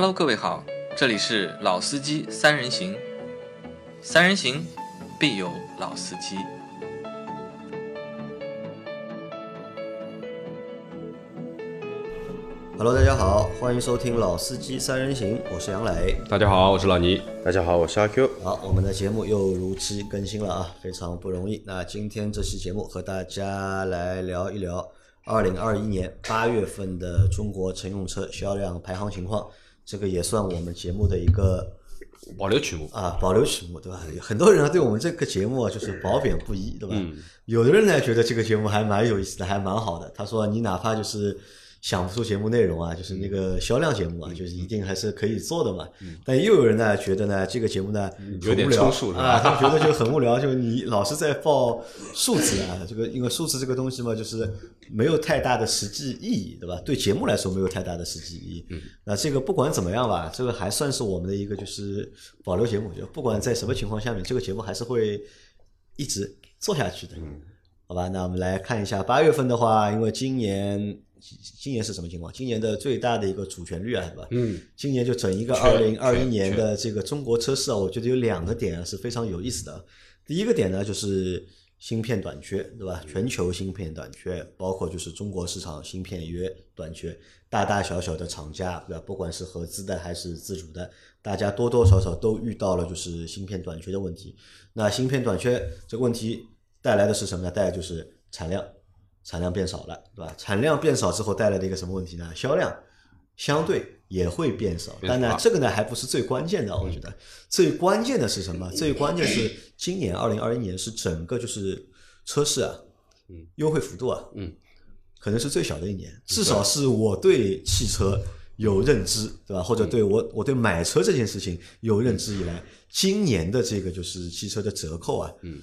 Hello，各位好，这里是老司机三人行，三人行必有老司机。Hello，大家好，欢迎收听《老司机三人行》，我是杨磊。大家好，我是老倪。大家好，我是阿 Q。好，我们的节目又如期更新了啊，非常不容易。那今天这期节目和大家来聊一聊二零二一年八月份的中国乘用车销量排行情况，这个也算我们节目的一个保留曲目，啊保留曲目，对吧？很多人对我们这个节目啊就是褒贬不一，对吧？有的人呢觉得这个节目还蛮有意思的，还蛮好的。他说你哪怕就是想不出节目内容啊，就是那个销量节目啊，就是一定还是可以做的嘛。但又有人呢觉得呢这个节目呢有点很无聊啊，他们觉得就很无聊，就是你老是在报数字啊，这个因为数字这个东西嘛，就是没有太大的实际意义，对吧？对节目来说没有太大的实际意义。那这个不管怎么样吧，这个还算是我们的一个就是保留节目，就不管在什么情况下面，这个节目还是会一直做下去的。好吧，那我们来看一下八月份的话，因为今年今年是什么情况？今年的最大的一个主旋律啊，对吧？嗯，今年就整一个全二零二一年的这个中国车市啊，我觉得有两个点啊是非常有意思的。第一个点呢，就是芯片短缺，对吧？全球芯片短缺，包括就是中国市场芯片约短缺，大大小小的厂家，对吧？不管是合资的还是自主的，大家多多少少都遇到了就是芯片短缺的问题。那芯片短缺这个问题带来的是什么呢？带来就是产量，产量变少了，对吧？产量变少之后带来的一个什么问题呢？销量相对也会变少。变当然，这个呢还不是最关键的，我觉得最关键的是什么？最关键是 今年二零二一年是整个就是车市啊，优惠幅度啊，嗯，可能是最小的一年，至少是我对汽车有认知，对吧？或者对我我对买车这件事情有认知以来，今年的这个就是汽车的折扣啊，嗯，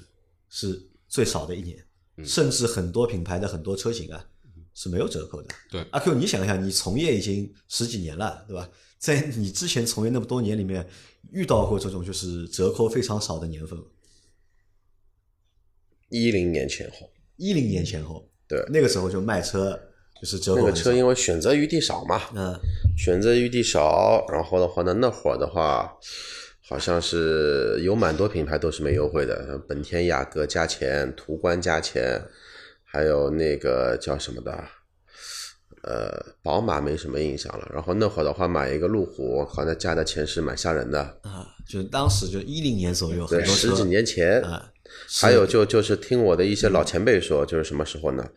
是最少的一年，甚至很多品牌的很多车型啊是没有折扣的。对。阿 Q，你想一下，你从业已经十几年了，对吧？在你之前从业那么多年里面，遇到过这种就是折扣非常少的年份吗？一零年前后，一零年前后，对。那个时候就卖车就是折扣很少。个车因为选择余地少嘛，嗯。选择余地少，然后的话呢，那会儿的话，好像是有蛮多品牌都是没优惠的，本田雅阁加钱，途观加钱，还有那个叫什么的，呃，宝马没什么印象了。然后那会儿的话，买一个路虎，我靠，那加的钱是蛮吓人的。啊，就是当时就一零年左右，对，十几年前，啊，还有就就是听我的一些老前辈说，就是什么时候呢？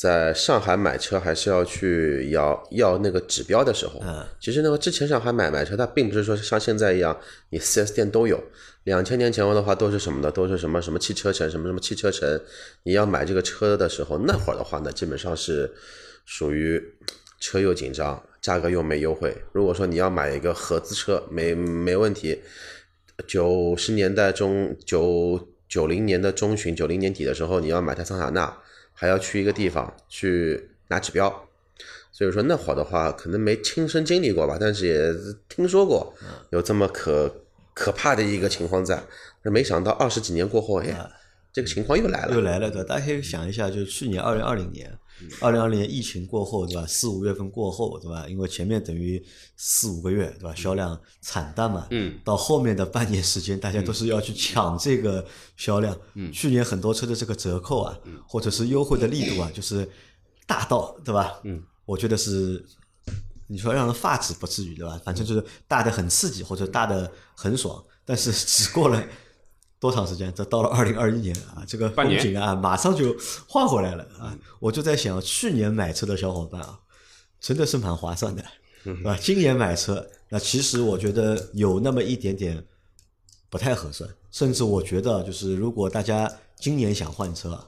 在上海买车还是要去要要那个指标的时候，嗯其实那个之前上海买买车，它并不是说像现在一样，你 4S 店都有。两千年前后的话，都是什么呢？都是什么什么汽车城，什么什么汽车城。你要买这个车的时候，那会儿的话呢，基本上是属于车又紧张，价格又没优惠。如果说你要买一个合资车，没没问题，九十年代中九九零年的中旬，九零年底的时候，你要买台桑塔纳，还要去一个地方去拿指标。所以说那会儿的话，可能没亲身经历过吧，但是也听说过有这么可可怕的一个情况在。那没想到二十几年过后，哎，这个情况又来了。又来了，对吧？大家可以想一下，就是去年二零二零年，二零二零年疫情过后，对吧？四五月份过后，对吧？因为前面等于四五个月，对吧？销量惨淡嘛，嗯，到后面的半年时间，大家都是要去抢这个销量。嗯，去年很多车的这个折扣啊，或者是优惠的力度啊，就是大到，对吧？嗯，我觉得是。你说让人发指不至于对吧？反正就是大的很刺激，或者大的很爽，但是只过了多长时间？这到了 二零二一年啊，这个风景啊，马上就换回来了啊！我就在想，去年买车的小伙伴啊，真的是蛮划算的，对吧？今年买车，那其实我觉得有那么一点点不太合算，甚至我觉得就是如果大家今年想换车啊，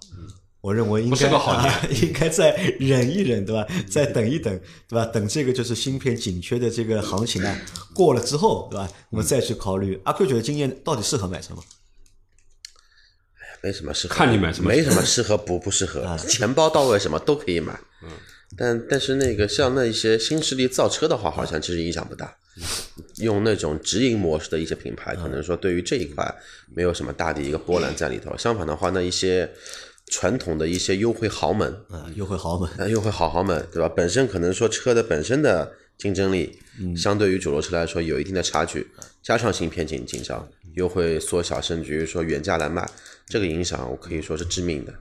我认为应该 应该再忍一忍，对吧？再等一等，对吧？等这个就是芯片紧缺的这个行情啊过了之后，对吧？我们再去考虑。阿 Q 觉得今年到底适合买车吗？没什么适合，看你买什么没什么适合不不适合，钱包到位什么都可以买。嗯，但但是那个像那一些新势力造车的话，好像其实影响不大。用那种直营模式的一些品牌，可能说对于这一块没有什么大的一个波澜在里头。相反的话，那一些传统的一些优惠豪门，啊，优惠豪门，呃，优惠好豪门，对吧？本身可能说车的本身的竞争力相对于主流车来说有一定的差距，加上芯片紧紧张，又会缩小，甚至于说原价来卖，这个影响我可以说是致命的。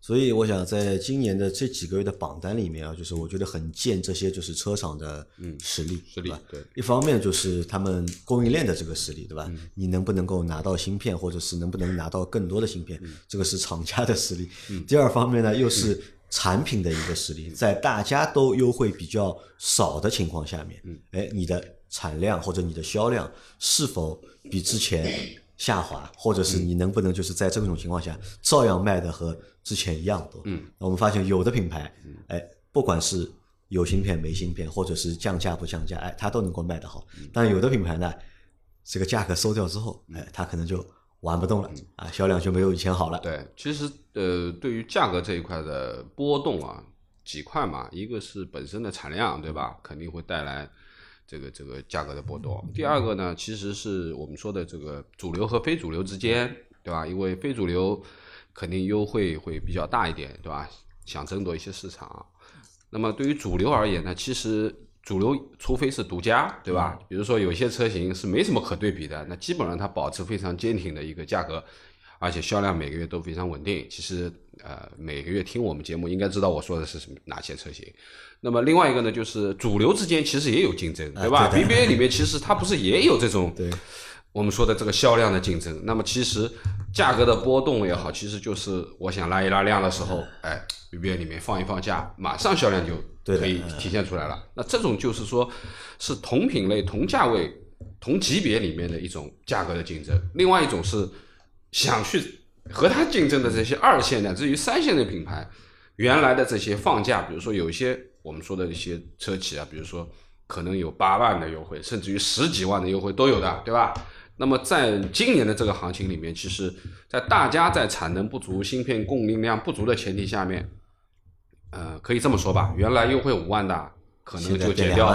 所以我想，在今年的这几个月的榜单里面啊，就是我觉得很见这些就是车厂的实力，实力对一方面就是他们供应链的这个实力，对吧？你能不能够拿到芯片，或者是能不能拿到更多的芯片，这个是厂家的实力。第二方面呢，又是产品的一个实力，在大家都优惠比较少的情况下面，哎，你的产量或者你的销量是否比之前下滑，或者是你能不能就是在这种情况下照样卖的和之前一样多？嗯，我们发现有的品牌，哎，不管是有芯片没芯片，或者是降价不降价，哎，它都能够卖得好。但有的品牌呢，这个价格收掉之后，哎，它可能就玩不动了啊，销量就没有以前好了。对，其实呃，对于价格这一块的波动啊，几块嘛，一个是本身的产量，对吧？肯定会带来这个这个价格的波动。第二个呢，其实是我们说的这个主流和非主流之间，对吧？因为非主流肯定优惠会比较大一点，对吧？想争夺一些市场。那么对于主流而言呢，其实主流除非是独家，对吧？比如说有些车型是没什么可对比的，那基本上它保持非常坚挺的一个价格，而且销量每个月都非常稳定。其实呃，每个月听我们节目应该知道我说的是什么哪些车型。那么另外一个呢，就是主流之间其实也有竞争，对吧对？BBA 里面其实它不是也有这种对我们说的这个销量的竞争。那么其实价格的波动也好，其实就是我想拉一拉量的时候，哎，BBA 里面放一放价，马上销量就可以体现出来了。那这种就是说是同品类、同价位、同级别里面的一种价格的竞争。另外一种是想去和它竞争的这些二线乃至于三线的品牌，原来的这些放价，比如说有一些我们说的一些车企啊，比如说可能有八万的优惠，甚至于十几万的优惠都有的，对吧？那么在今年的这个行情里面，其实，在大家在产能不足、芯片供应量不足的前提下面，呃，可以这么说吧，原来优惠五万的，可能就减掉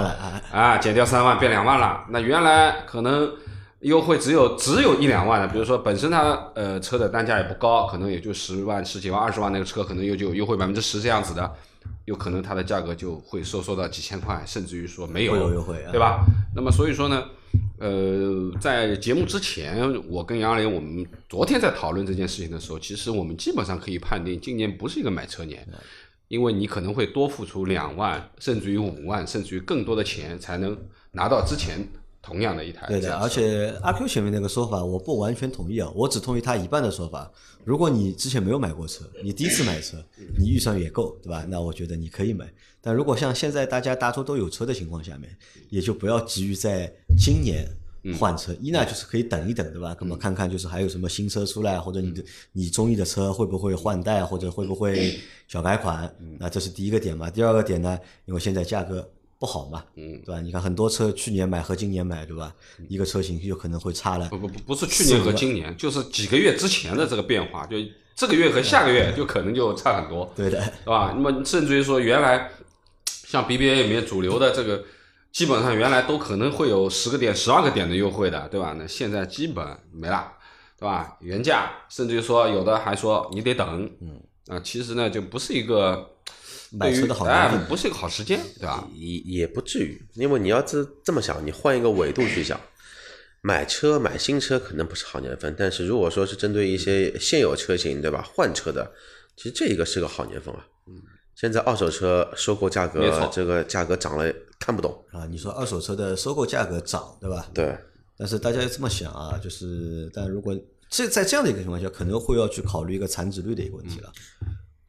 啊，减掉三万变两万了。那原来可能优惠只有只有一两万的，比如说本身它呃车的单价也不高，可能也就十万、十几万、二十万那个车，可能又就优惠百分之十这样子的，有可能它的价格就会收缩到几千块，甚至于说没有会有优惠啊对吧？那么所以说呢，呃，在节目之前，我跟杨磊我们昨天在讨论这件事情的时候，其实我们基本上可以判定，今年不是一个买车年。因为你可能会多付出两万，甚至于五万，甚至于更多的钱，才能拿到之前同样的一台对的，而且阿 Q 前面那个说法，我不完全同意啊，我只同意他一半的说法。如果你之前没有买过车，你第一次买车，你预算也够，对吧？那我觉得你可以买。但如果像现在大家大多都有车的情况下面，也就不要急于在今年换车。一呢就是可以等一等，对吧？那么看看就是还有什么新车出来，或者你的你中意的车会不会换代，或者会不会 小改款？那这是第一个点嘛。第二个点呢，因为现在价格不好嘛，嗯对吧？你看很多车去年买和今年买，对吧？一个车型有可能会差了不不不不是去年和今年，就是几个月之前的这个变化，就这个月和下个月就可能就差很多。对的，对吧？那么甚至于说，原来像 BBA 里面主流的这个，基本上原来都可能会有十个点、十二个点的优惠的，对吧？那现在基本没了，对吧？原价，甚至于说有的还说你得等，嗯，啊，其实呢就不是一个买车的好哎年份，不是一个好时间，对吧？也也不至于，因为你要这这么想，你换一个维度去想，买车买新车可能不是好年份，但是如果说是针对一些现有车型，对吧？换车的，其实这一个是个好年份啊。嗯，现在二手车收购价格这个价格涨了看不懂，啊，你说二手车的收购价格涨，对吧？对，但是大家要这么想啊，就是但如果这在这样的一个情况下，可能会要去考虑一个残值率的一个问题了，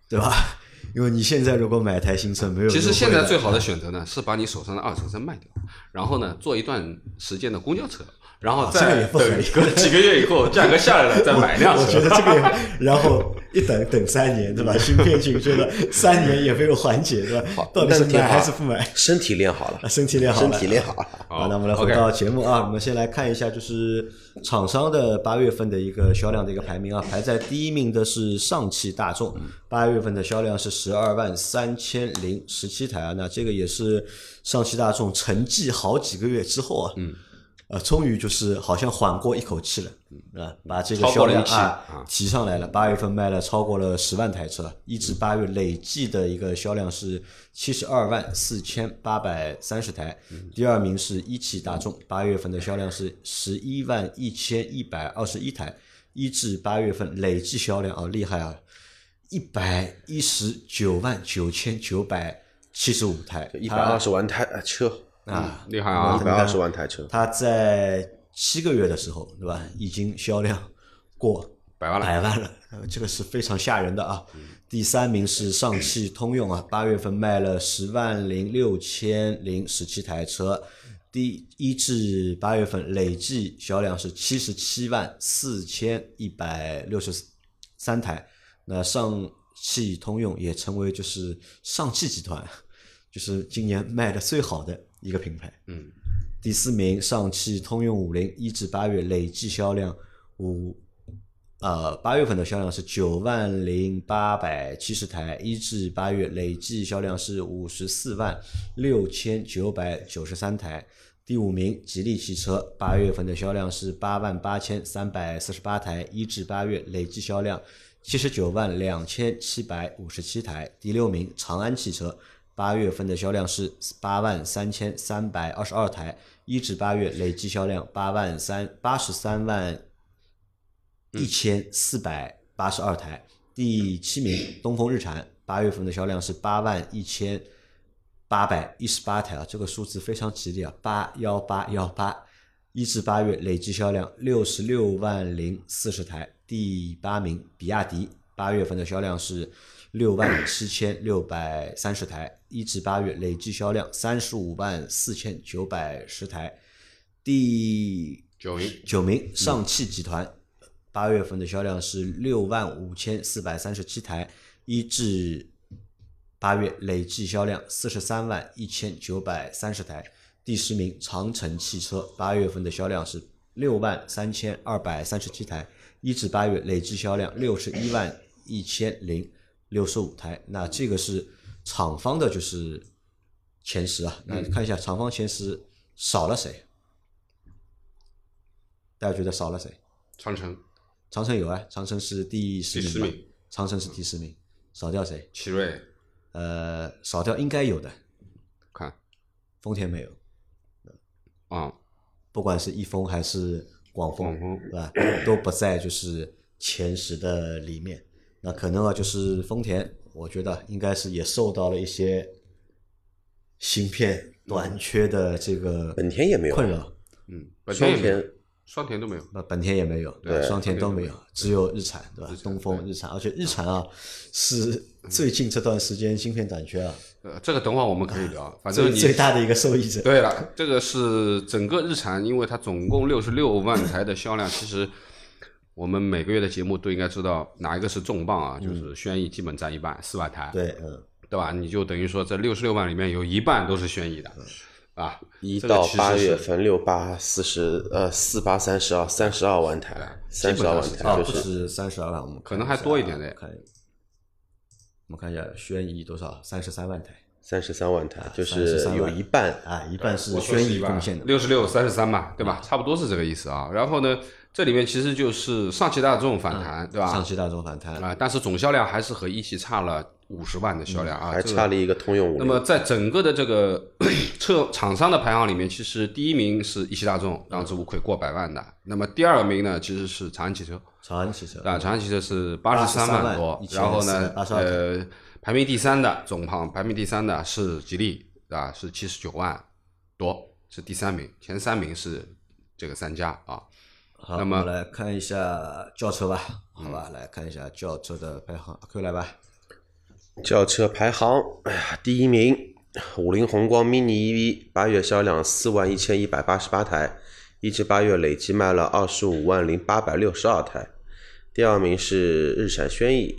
对吧？因为你现在如果买台新车没有其实现在最好的选择呢，是把你手上的二手车卖掉，然后呢，做一段时间的公交车，然后再等隔几个月以后价格下来了再买辆我觉得。这个，然后一等等三年，对吧？芯片紧缺了三年也没有缓解，对吧？到底是买还是不买？身体练好了啊，，身体练好了，身体练好了。好，那我们来回到节目啊，我们先来看一下，就是厂商的八月份的一个销量的一个排名啊，排在第一名的是上汽大众，八月份的销量是十二万三千零十七台啊，那这个也是上汽大众沉寂好几个月之后啊，嗯，呃，终于就是好像缓过一口气了，啊，把这个销量啊啊提上来了。八月份卖了超过了十万台车，一至八月累计的一个销量是七十二万四千八百三十台。第二名是一汽大众，八月份的销量是十一万一千一百二十一台，一至八月份累计销量啊，厉害啊，一百一十九万九千九百七十五台，一百二十万台呃车，啊，厉害啊。一百二十万台车，它在七个月的时候，对吧，已经销量过百万了。百万了，呃这个是非常吓人的啊。第三名是上汽通用啊，八月份卖了十万零六千零十七台车，第一至八月份累计销量是七十七万四千一百六十三台。那上汽通用也成为就是上汽集团，就是今年卖的最好的一个品牌。嗯，第四名上汽通用五菱，一至八月累计销量五，呃，八月份的销量是九万零八百七十台，一至八月累计销量是五十四万六千九百九十三台。第五名，吉利汽车，八月份的销量是八万八千三百四十八台，一至八月累计销量七十九万两千七百五十七台。第六名，长安汽车，八月份的销量是八万三千三百二十二台，一至八月累计销量八万三八十三万一千四百八十二台。第七名，东风日产，八月份的销量是八万一千八百一十八台啊，这个数字非常吉利啊，八幺八幺八。一至八月累计销量六十六万零四十台。第八名，比亚迪，八月份的销量是六万七千六百三十台，一至八月累计销量三十五万四千九百十台。第九名九名，上汽集团，八月份的销量是六万五千四百三十七台，一至八月累计销量四十三万一千九百三十台。第十名，长城汽车，八月份的销量是六万三千二百三十七台，一至八月累计销量六十一万一千零六十五台。那这个是厂方的，就是前十啊。那看一下厂方前十少了谁？大家觉得少了谁？长城、长城有啊，长城是第十名，第十名长城是第十名，少掉谁？奇瑞，呃，少掉应该有的，看丰田没有，啊，不管是易风还是广丰，广丰对吧？都不在就是前十的里面。那可能啊，就是丰田，我觉得应该是也受到了一些芯片短缺的这个本田也没有困扰。嗯，本田双也没有田双田都没有，那本田也没有，对双田都没有，只有日产，对吧？东风、日产，而且日产啊是最近这段时间芯片短缺啊，呃，这个等会儿我们可以聊，反正你最大的一个受益者。对了，这个是整个日产，因为它总共六十六万台的销量，其实我们每个月的节目都应该知道哪一个是重磅啊，就是轩逸基本占一半，四万台，对，嗯，对吧？你就等于说这六十六万里面有一半都是轩逸的，啊，一到八月份六八四十呃四八三十二三十二万台，三十二万台就是。止三十二万，我们可能还多一点的看，我们看一下轩逸多少？三十三万台三十三万台，就是33有一半啊，一半是我贡献的。六十六三十三嘛，对吧？差不多是这个意思啊。然后呢，这里面其实就是上汽大众反弹，对吧？上汽大众反弹，啊，但是总销量还是和一汽差了五十万的销量啊，还差了一个通用五菱。那么在整个的这个 车厂商的排行里面，其实第一名是一汽大众，当之无愧过百万的。那么第二名呢，其实是长安汽车，长安汽车啊，长安汽车是八十三万多。83然后呢，1482呃，排名第三的总行排名第三的是吉利，啊，是七十九万多，是第三名。前三名是这个三家啊。好，那么我们来看一下轿车吧，好吧，来看一下轿车的排行，阿 Q 来吧。轿车排行，哎呀，第一名五菱宏光 mini EV，八月销量四万一千一百八十八台，一至八月累计卖了二十五万零八百六十二台。第二名是日产轩逸，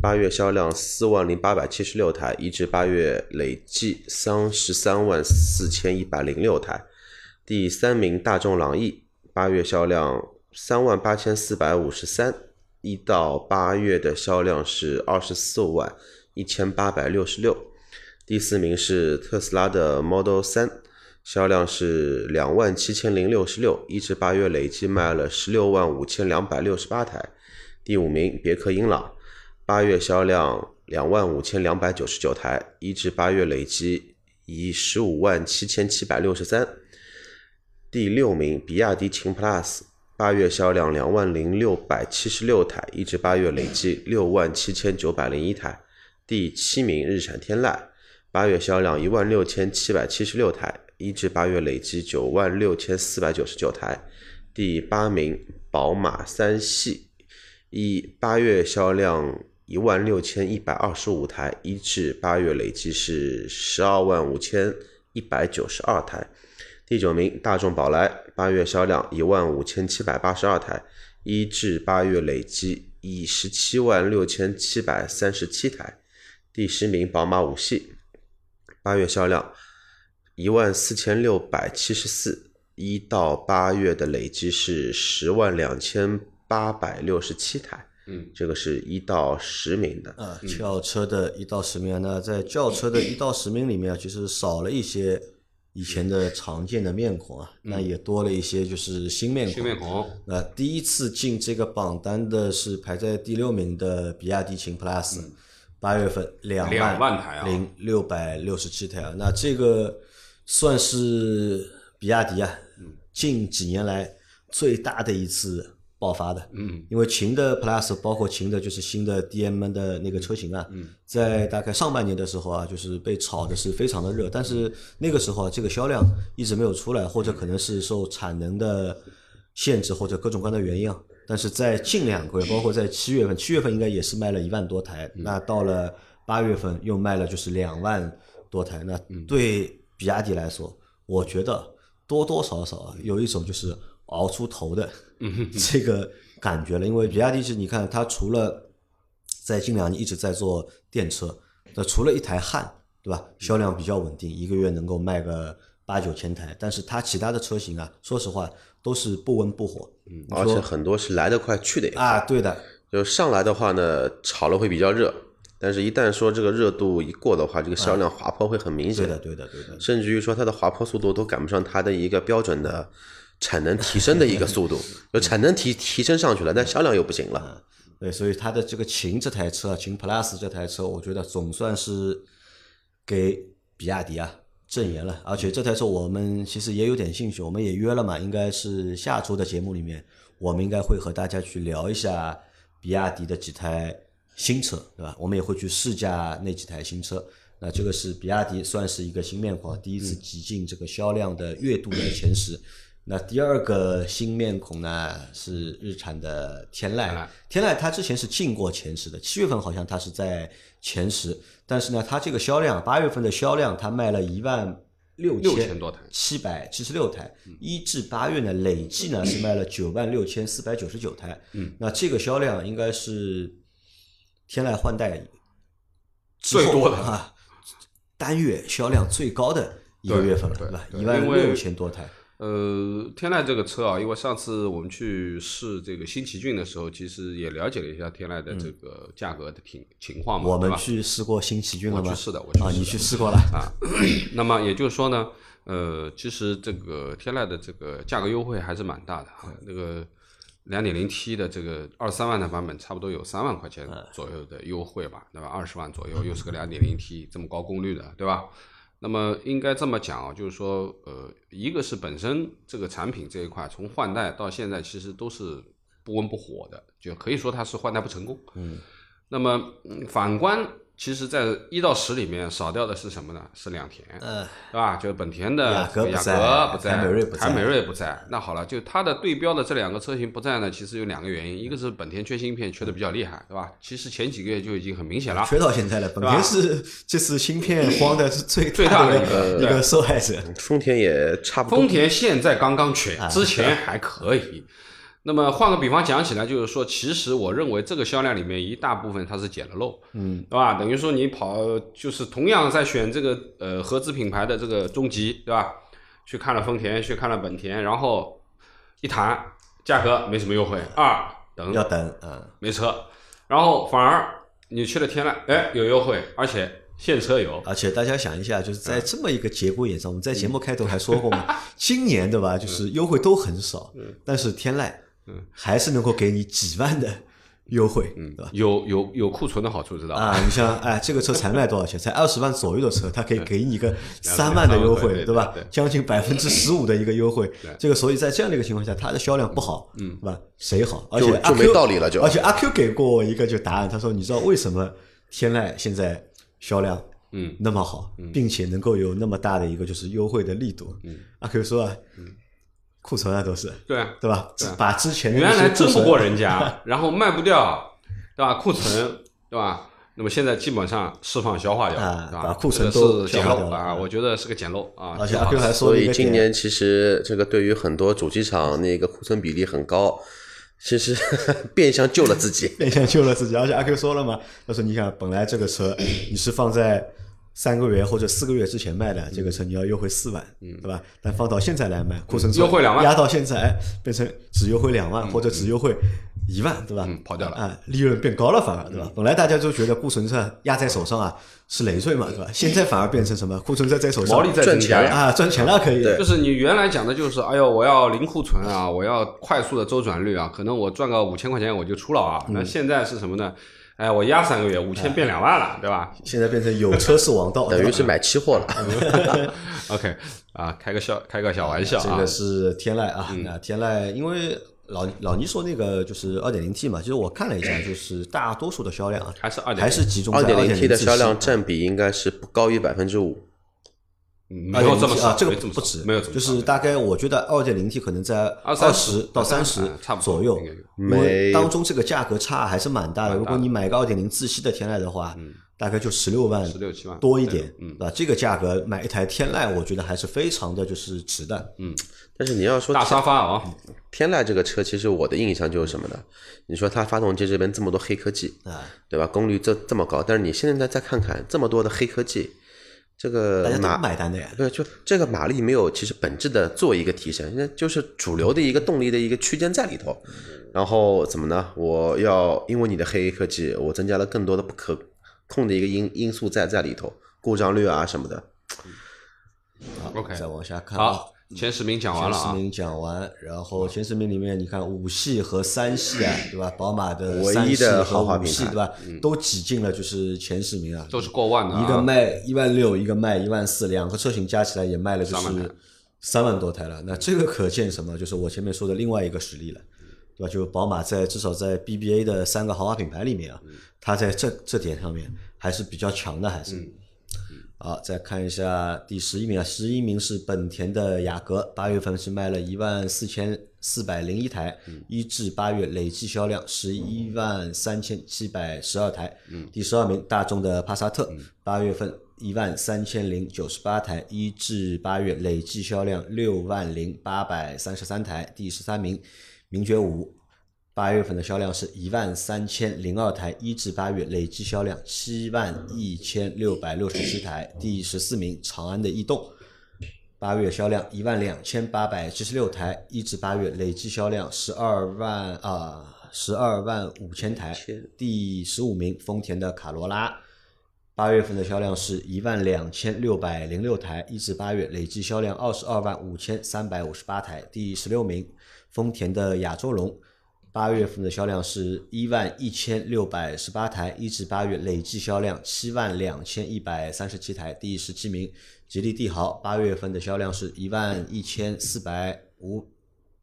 八月销量四万零八百七十六台，一至八月累计三十三万四千一百零六台。第三名大众朗逸，八月销量三万八千四百五十三，一到八月的销量是二十四万一千八百六十六。第四名是特斯拉的 Model 三，销量是两万七千零六十六，一至八月累计卖了十六万五千两百六十八台。第五名别克英朗，八月销量两万五千两百九十九台，一至八月累计以十五万七千七百六十三。第六名比亚迪秦 PLUS，八月销量两万零六百七十六台，一至八月累计六万七千九百零一台。第七名日产天籁，八月销量一万六千七百七十六台，一至八月累计九万六千四百九十九台。第八名宝马三系，一八月销量一万六千一百二十五台，一至八月累计是十二万五千一百九十二台。第九名大众宝来，八月销量一万五千七百八十二台，一至八月累计以十七万六千七百三十七台。第十名宝马五系，八月销量一万四千六百七十四，一到八月的累计是十万两千八百六十七台。嗯，这个是一到十名的。啊，轿车的一到十名，那在轿车的一到十名里面啊，其实少了一些以前的常见的面孔啊，那也多了一些就是新面孔。新面孔，那第一次进这个榜单的是排在第六名的比亚迪秦 PLUS，八月份两两万台啊。零六百六十七台啊，那这个算是比亚迪啊近几年来最大的一次爆发的。嗯，因为秦的 Plus 包括秦的就是新的 DM 的那个车型啊，在大概上半年的时候啊，就是被炒的是非常的热，但是那个时候啊，这个销量一直没有出来，或者可能是受产能的限制或者各种各样的原因啊。但是在近两个月，包括在七月份，七月份应该也是卖了一万多台，那到了八月份又卖了就是两万多台，那对比亚迪来说，我觉得多多少少啊有一种就是熬出头的这个感觉了，因为比亚迪是你看它除了 在近两年一直在做电车，那除了一台汉，对吧？销量比较稳定，一个月能够卖个八九千台，但是它其他的车型啊，说实话都是不温不火。嗯，而且很多是来得快去得也快。啊，对的，就上来的话呢，炒了会比较热，但是一旦说这个热度一过的话，这个销量滑坡会很明显。对的，对的，对的。甚至于说它的滑坡速度都赶不上它的一个标准的产能提升的一个速度，就产能提提升上去了，但销量又不行了。对，所以它的这个秦这台车，秦 Plus 这台车，我觉得总算是给比亚迪啊证言了。而且这台车我们其实也有点兴趣，我们也约了嘛，应该是下周的节目里面，我们应该会和大家去聊一下比亚迪的几台新车，对吧？我们也会去试驾那几台新车。那这个是比亚迪算是一个新面孔，第一次挤进这个销量的月度的前十。那第二个新面孔呢是日产的天籁。天籁，它之前是进过前十的，七月份好像它是在前十，但是呢，它这个销量八月份的销量它卖了一万六六千多台。七百七十六台，一至八月呢累计呢是卖了九万六千四百九十九台，嗯，那这个销量应该是天籁换代最多的。啊，单月销量最高的一个月份了，对吧？一万六千多台，呃，天籁这个车啊，因为上次我们去试这个新奇骏的时候，其实也了解了一下天籁的这个价格的情情况嘛，我们去试过新奇骏了吗？我去试的我去啊，你去试过了啊，那么也就是说呢，呃，其实这个天籁的这个价格优惠还是蛮大的哈，那个两点零 T 的这个二三万的版本，差不多有三万块钱左右的优惠吧，对吧？二十万左右，又是个两点零 T 这么高功率的，对吧？那么应该这么讲啊，就是说，呃，一个是本身这个产品这一块，从换代到现在其实都是不温不火的，就可以说它是换代不成功。嗯，那么嗯反观，其实在一到十里面少掉的是什么呢？是两田，呃，对吧？就是本田的雅阁不在凯美瑞不在凯美瑞不在。那好了，就它的对标的这两个车型不在呢，其实有两个原因，一个是本田缺芯片缺的比较厉害，对吧？其实前几个月就已经很明显了。缺到现在了。本田是这次芯片荒的是最最大的的一个对一个受害者。丰田也差不多。丰田现在刚刚缺，啊之前还可以。那么换个比方讲起来，就是说，其实我认为这个销量里面一大部分它是捡了漏，嗯，对吧？等于说你跑就是同样在选这个呃合资品牌的这个中级，对吧？去看了丰田，去看了本田，然后一谈价格没什么优惠，二等要等，嗯，没车，然后反而你去了天籁，哎，有优惠，而且现车有，而且大家想一下，就是在这么一个节骨眼上，我们在节目开头还说过嘛，今年对吧，就是优惠都很少，但是天籁还是能够给你几万的优惠，对吧？有有有库存的好处，知道吧？啊，你像哎，这个车才卖多少钱？才二十万左右的车，它可以给你一个三万的优惠，对吧？将近百分之十五的一个优惠。这个所以在这样的一个情况下，它的销量不好，嗯，对吧？谁好？而且阿就没道理了就而且阿 Q 给过我一个就答案，他说你知道为什么天籁现在销量嗯那么好，并且能够有那么大的一个就是优惠的力度？嗯阿 Q 说啊，库存啊都是对啊，对吧？把之前原来些库存争不过人家，然后卖不掉，对吧？库存，对吧？那么现在基本上释放消化掉，啊对吧？把库存是捡漏了我觉得是个捡漏啊。而且阿 Q 还说所以今年其实这个对于很多主机厂那个库存比例很高，其实 变相救了自己。变相救了自己。而且阿 Q 说了嘛，他说你想，本来这个车你是放在三个月或者四个月之前卖的，这个车你要优惠四万，嗯对吧？但放到现在来卖，库存车优惠两万压到现在，哎，变成只优惠两万或者只优惠一万，对吧？嗯跑掉了啊，利润变高了反而，对吧？本来大家都觉得库存车压在手上啊是累赘嘛，对吧？现在反而变成什么？库存车在手上毛利在赚钱。啊，赚钱了可以。就是你原来讲的就是，哎呦，我要零库存啊，我要快速的周转率啊，可能我赚个五千块钱我就出了啊。嗯那现在是什么呢？哎，我压三个月，五千变两万了，对吧现在变成有车是王道，等于是买期货了？OK，啊，开个笑，开个小玩笑啊这个。是天籁啊，嗯那天籁因为老老倪说那个就是二点零 T 嘛，其实我看了一下，就是大多数的销量啊，还是2.0还是集中在二点零 T 的销量占比应该是不高于百分之五。嗯没有这么少，啊，这个没这么少不值，没有这么就是大概我觉得二点零 T 可能在二二十到三十啊差不多左右应该有，因为当中这个价格差还是蛮大的。如果你买个二点零自吸的天籁的话，大概就十六万，16 7万多一点，对嗯对吧？这个价格买一台天籁，我觉得还是非常的就是值的。嗯但是你要说大沙发啊，天籁这个车，其实我的印象就是什么呢？你说它发动机这边这么多黑科技，啊，对吧？功率这这么高，但是你现在再看看这么多的黑科技，这个大家都马买单的呀。对就这个马力没有其实本质的做一个提升，那就是主流的一个动力的一个区间在里头。然后怎么呢？我要因为你的黑科技，我增加了更多的不可控的一个因因素在在里头，故障率啊什么的。好 OK 再往下看啊。好，前十名讲完了啊。前十名讲完，然后前十名里面，你看五系和三系啊，对吧？宝马的唯一三系的和五系，豪华品牌对吧？都挤进了就是前十名啊，都是过万的啊一个卖一万六，一个卖一万四，两个车型加起来也卖了就3万台是三万多台了。那这个可见什么？就是我前面说的另外一个实力了，对吧？就宝马在至少在 BBA 的三个豪华品牌里面啊，它在这这点上面还是比较强的，还是。好，再看一下第十一名啊，十一名是本田的雅阁，八月份是卖了一万四千四百零一台，一至八月累计销量十一万三千七百十二台。第十二名大众的帕萨特，八月份一万三千零九十八台，一至八月累计销量六万零八百三十三台。第十三名名爵五，八月份的销量是一万三千零二台，一至八月累计销量七万一千六百六十七台。第十四名，长安的逸动，八月销量一万两千八百七十六台，一至八月累计销量十二万啊十二万五千台。第十五名，丰田的卡罗拉。八月份的销量是一万两千六百零六台，一至八月累计销量二十二万五千三百五十八台。第十六名，丰田的亚洲龙，八月份的销量是一万一千六百十八台，一至八月累计销量七万两千一百三十七台。第十七名，吉利帝豪，八月份的销量是一万一千四百五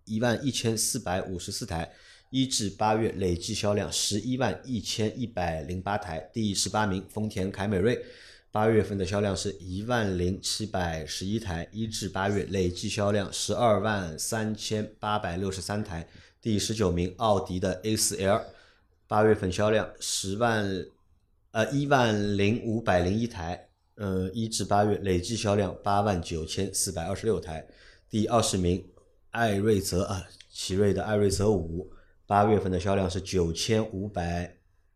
一万一千四百五十四台，一至八月累计销量十一万一千一百零八台。第十八名，丰田凯美瑞，八月份的销量是一万零七百十一台，一至八月累计销量十二万三千八百六十三台。第十九名，奥迪的 A4L，八月份销量十万呃一万零五百零一台，呃一至八月累计销量八万九千四百二十六台。第二十名，艾瑞泽啊，奇瑞的艾瑞泽五，八月份的销量是九千五百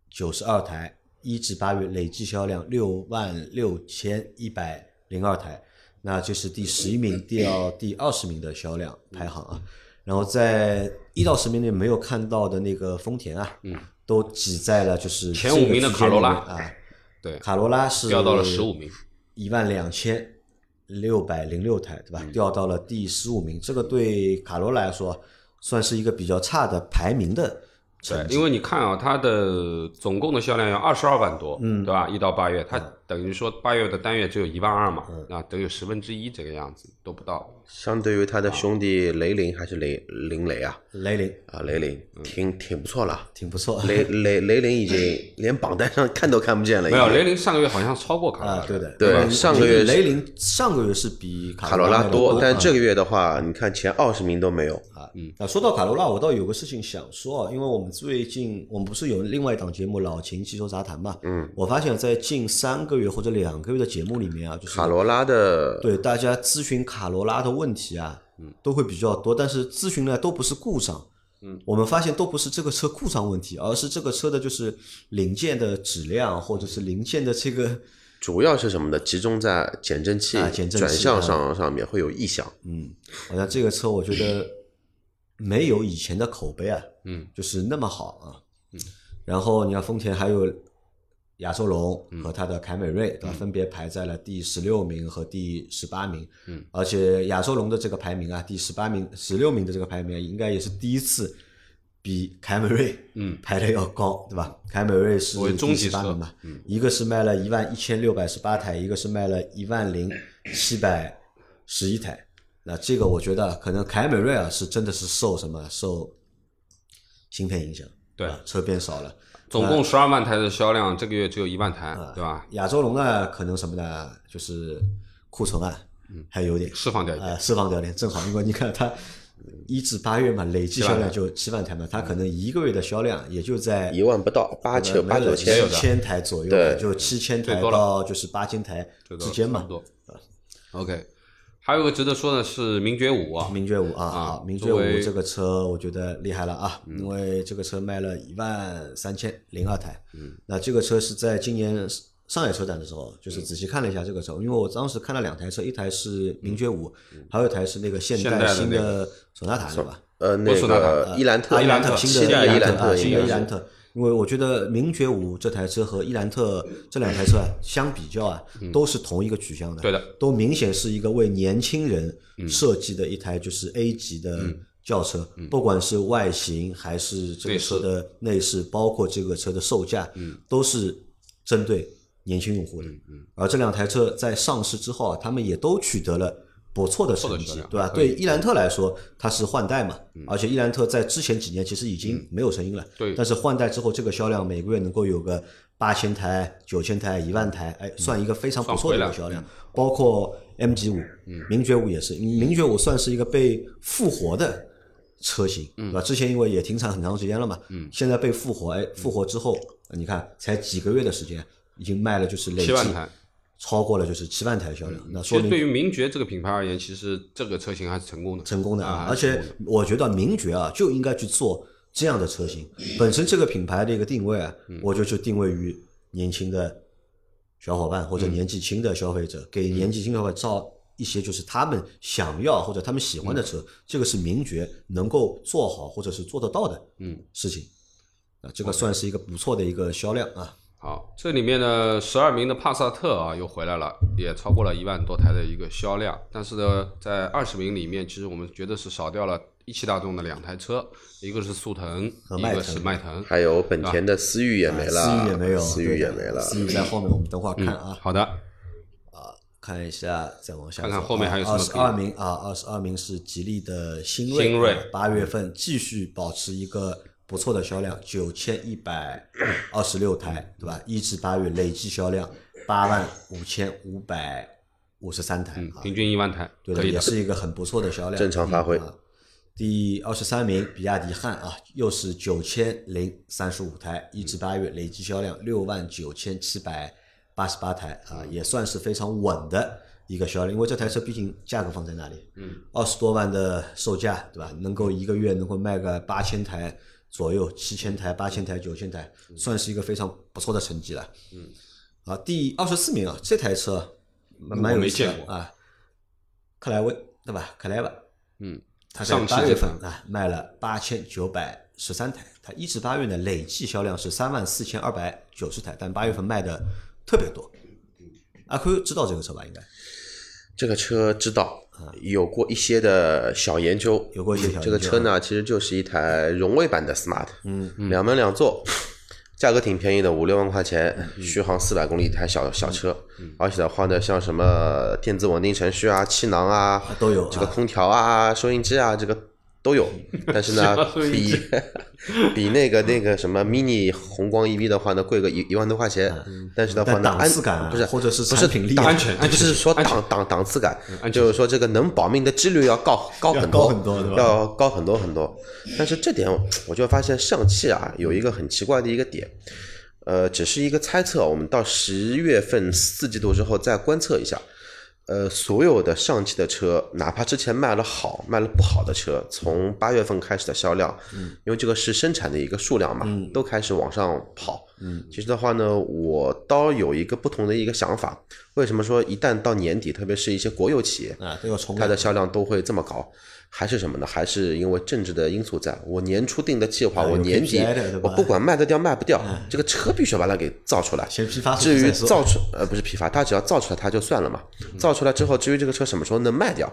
九十二台，一至八月累计销量六万六千一百零二台。那这是第十一名到第二十名的销量排行啊。然后在一到十名内没有看到的那个丰田啊，嗯，都挤在了就是前五名的卡罗拉啊，对，卡罗拉是掉到了十五名，一万两千六百零六台，对吧？嗯掉到了第十五名，这个对卡罗拉来说算是一个比较差的排名的。因为你看啊，它的总共的销量要二十二万多，嗯，对吧？一到八月，它等于说八月的单月只有一万二嘛，那等于十分之一这个样子都不到。相对于他的兄弟雷凌还是雷林雷啊？雷凌。啊雷凌嗯。挺挺不错了，挺不错，雷雷雷凌已经 连榜单上看都看不见了，没有，雷凌上个月好像超过卡罗拉啊，对的，对上个月雷凌上个月是比卡卡罗拉多，但这个月的话，你看前二十名都没有，啊，嗯。啊，说到卡罗拉，我倒有个事情想说啊，因为我们最近我们不是有另外一档节目《老秦汽车杂谈》嘛，嗯，我发现在近三个月或者两个月的节目里面啊，就是卡罗拉的对大家咨询卡罗拉的问题啊，嗯，都会比较多，但是咨询呢都不是故障，嗯，我们发现都不是这个车故障问题，而是这个车的就是零件的质量或者是零件的这个，主要是什么呢？集中在减震器啊减震器转向啊。上上面会有异响，嗯，好像这个车我觉得没有以前的口碑啊，嗯，就是那么好啊，嗯，然后你看丰田还有亚洲龙嗯和它的凯美瑞，对吧？分别排在了第十六名和第十八名，嗯，而且亚洲龙的这个排名啊，第十八名、十六名的这个排名啊，应该也是第一次比凯美瑞嗯排的要高，对吧？凯美瑞是中第级车十八名嘛，一个是卖了一万一千六百十八台，一个是卖了一万零七百十一台。那这个我觉得可能凯美瑞啊是真的是受什么受芯片影响，对啊车变少了。总共十二万台的销量，这个月只有一万台，对吧？亚洲龙呢，可能什么呢？就是库存啊，还有点。释放掉一点。呃，释放掉点，正好，因为你看它一至八月嘛，累计销量就七万台嘛，它可能一个月的销量也就在一万不到，八千八九七千，千台左右，对。就七千台到就是八千台之间嘛。OK，还有个值得说的是名爵五啊，名爵五啊，啊，名爵五这个车我觉得厉害了啊，因为这个车卖了一万三千零二台，嗯，那这个车是在今年上海车展的时候，就是仔细看了一下这个车，因为我当时看了两台车，一台是名爵五，还有一台是那个现现代代新的索纳塔，是吧？呃，那个塔伊兰特，啊伊兰特新新的伊兰特啊，新的伊兰特。因为我觉得名爵五这台车和伊兰特这两台车啊相比较啊，都是同一个取向的，对的，都明显是一个为年轻人设计的一台就是 A 级的轿车，不管是外形还是这个车的内饰，包括这个车的售价，都是针对年轻用户的。而这两台车在上市之后啊，他们也都取得了不错的成绩对吧？对伊兰特来说，它是换代嘛，而且伊兰特在之前几年其实已经没有声音了，对。但是换代之后，这个销量每个月能够有个八千台、九千台、一万台，哎，算一个非常不错的一个销量。包括 MG 五，名爵五也是，名爵五算是一个被复活的车型，对吧？之前因为也停产很长时间了嘛，现在被复活，哎，复活之后，你看才几个月的时间，已经卖了就是累计七万台。超过了就是七万台销量，那其说明对于名爵这个品牌而言，其实这个车型还是成功的，成功的啊！啊而且我觉得名爵啊就应该去做这样的车型。本身这个品牌的一个定位啊，我就就定位于年轻的小伙伴或者年纪轻的消费者，给年纪轻的造一些就是他们想要或者他们喜欢的车，这个是名爵能够做好或者是做得到的嗯事情。啊，这个算是一个不错的一个销量啊。好，这里面呢，十二名的帕萨特啊又回来了，也超过了一万多台的一个销量。但是呢，在二十名里面，其实我们觉得是少掉了一汽大众的两台车，一个是速腾，一个和迈腾是迈腾。还有本田的思域也没了，思域也没有，思域也没了，思域在后面，我们等会儿看啊。好的，看一下，再往下看看后面还有什么二十二名啊，二十二名是吉利的新锐，新锐啊八月份继续保持一个不错的销量，九千一百二十六台，对吧？一至八月累计销量八万五千五百五十三台啊，平均一万台，对的，的。也是一个很不错的销量，正常发挥嗯啊第二十三名，比亚迪汉啊，又是九千零三十五台，一至八月累计销量六万九千七百八十八台啊，也算是非常稳的一个销量。因为这台车毕竟价格放在那里，嗯，二十多万的售价，对吧？能够一个月能够卖个八千台左右，七千台、八千台、九千台，算是一个非常不错的成绩了。嗯，啊，第二十四名啊，这台车蛮蛮有意思啊，克莱威对吧？克莱吧，嗯，它在上八月份啊卖了八千九百十三台，它一至八月呢累计销量是三万四千二百九十台，但八月份卖的特别多。阿坤知道这个车吧？应该这个车知道，有过一些的小研究。有过一些小研究这个车呢，其实就是一台荣威版的 Smart，嗯，两门两座，价格挺便宜的，五六万块钱，续航四百公里一台小小车。而且的话呢，像什么电子稳定程序啊、气囊啊都有啊。这个空调啊、收音机啊，这个都有。但是呢，比比那个那个什么 mini 红光 EV 的话呢，贵个一一万多块钱。但是的话呢，安档次感啊不是或者是不是产品力啊档安全安全不是说档档档次感，就是说这个能保命的几率要高高很多，要高很多很多。但是这点我就发现上汽啊有一个很奇怪的一个点，呃，只是一个猜测，我们到十月份四季度之后再观测一下。呃，所有的上汽的车，哪怕之前卖了好、卖了不好的车，从八月份开始的销量，嗯，因为这个是生产的一个数量嘛，嗯，都开始往上跑，嗯，其实的话呢，我倒有一个不同的一个想法，为什么说一旦到年底，特别是一些国有企业，啊都要冲它的销量都会这么高，还是什么呢？还是因为政治的因素在。我年初定的计划，我年底我不管卖得掉卖不掉，这个车必须要把它给造出来。先批发至于造出呃不是批发，它只要造出来它就算了嘛。造出来之后，至于这个车什么时候能卖掉，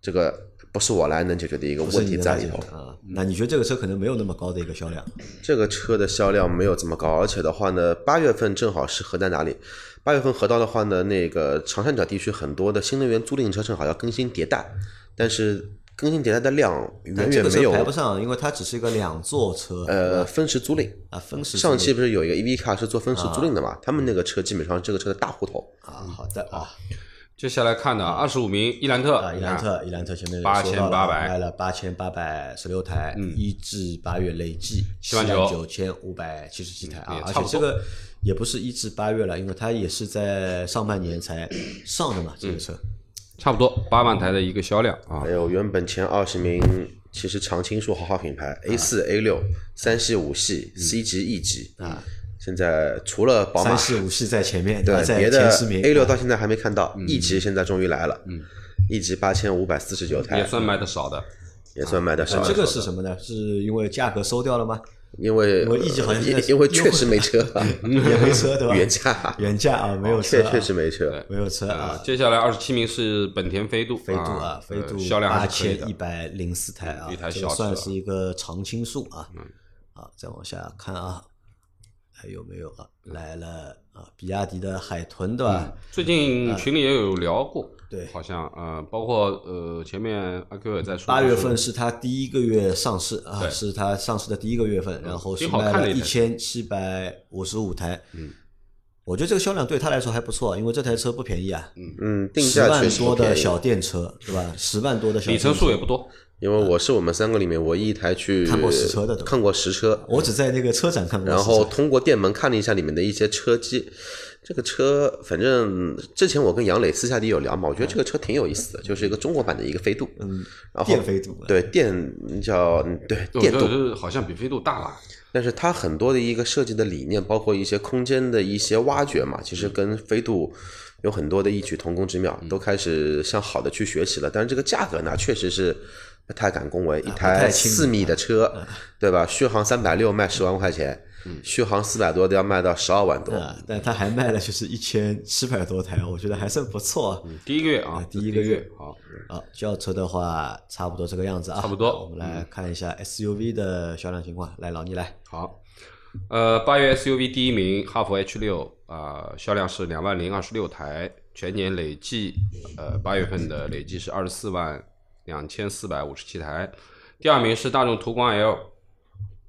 这个不是我来能解决的一个问题在里头。啊。那你觉得这个车可能没有那么高的一个销量？这个车的销量没有这么高，而且的话呢，八月份正好是核在哪里？八月份核到的话呢，那个长三角地区很多的新能源租赁车正好要更新迭代，但是更新迭代的量远远没有排不上，因为它只是一个两座车，呃分时租赁。啊，分时上期不是有一个 EV car 是做分时租赁的嘛？他们那个车基本上这个车的大户头。啊，好的啊。接下来看的二十五名伊兰特。啊，伊兰特，伊兰特前面8800说到了卖了八千八百十六台，一至八月累计七万九。九千五百七十七台啊而且这个也不是一至八月了，因为它也是在上半年才上的嘛，这个车。差不多八万台的一个销量啊。还，有原本前二十名，其实常青树豪华品牌 A 四、A 六、三系、五系、C 级、E 级啊，现在除了宝马三，系五系在前面，对别的前十名。A 六啊。到现在还没看到，E 级现在终于来了，嗯，E 级八千五百四十九台，也算卖的少的。也算卖的少这个是什么呢？是因为价格收掉了吗？因为因为 E 级好像因因为确实没车啊，也没车对吧？原价原价啊，没有车啊，确确实没车。没有车啊啊，。接下来二十七名是本田飞度，飞度啊啊，，飞度呃销量八还是可以的千一。百零四台啊，一台这小车嗯个算是一个常青树啊。啊，再往下看啊，还有没有啊？来了啊，比亚迪的海豚对吧？最近群里也有聊过，对。好像呃，包括呃前面阿 Q 也在说，八月份是它第一个月上市啊，是它上市的第一个月份，然后是卖了一看一千七百五十五台。嗯，我觉得这个销量对他来说还不错，因为这台车不便宜啊，嗯，定十万。多的小电车，是吧？十万多的小里程电车。数也不多，因为我是我们三个里面唯一一台去看过实车的看过实车，我只在那个车展看过。然后通过店门看了一下里面的一些车机，这个车反正之前我跟杨磊私下里有聊嘛，我觉得这个车挺有意思的，就是一个中国版的一个飞度，嗯，然后电飞度啊对电叫嗯对电度，好像比飞度大了。但是它很多的一个设计的理念，包括一些空间的一些挖掘嘛，其实跟飞度有很多的异曲同工之妙，都开始向好的去学习了。但是这个价格呢，确实是不太敢恭维，一台四米的车，对吧？续航三百六卖十万块钱，续航四百多的要卖到十二万多。啊，但它还卖了就是一千七百多台，我觉得还算不错。啊。第一个月啊，第一个月。好，啊，轿车的话差不多这个样子啊，差不多。我们来看一下 SUV 的销量情况，来老倪来，好，呃，八月 SUV 第一名哈弗 H 六啊，销量是两万零二十六台，全年累计呃八月份的累计是二十四万两千四百五十七台。第二名是大众途观 L，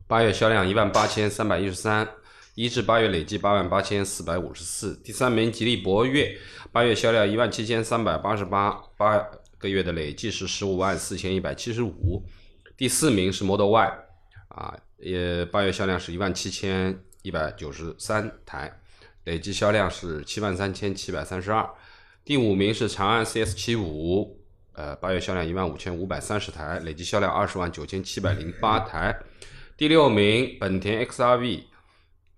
八月销量一万八千三百一十三，一至八月累计八万八千四百五十四。第三名吉利博越，八月销量一万七千三百八十八，八个月的累计是十五万四千一百七十五。第四名是 Model Y，啊，也八月销量是一万七千一百九十三台，累计销量是七万三千七百三十二。第五名是长安 CS 七五，呃，八月销量一万五千五百三十台，累计销量二十万九千七百零八台。第六名本田 XRV，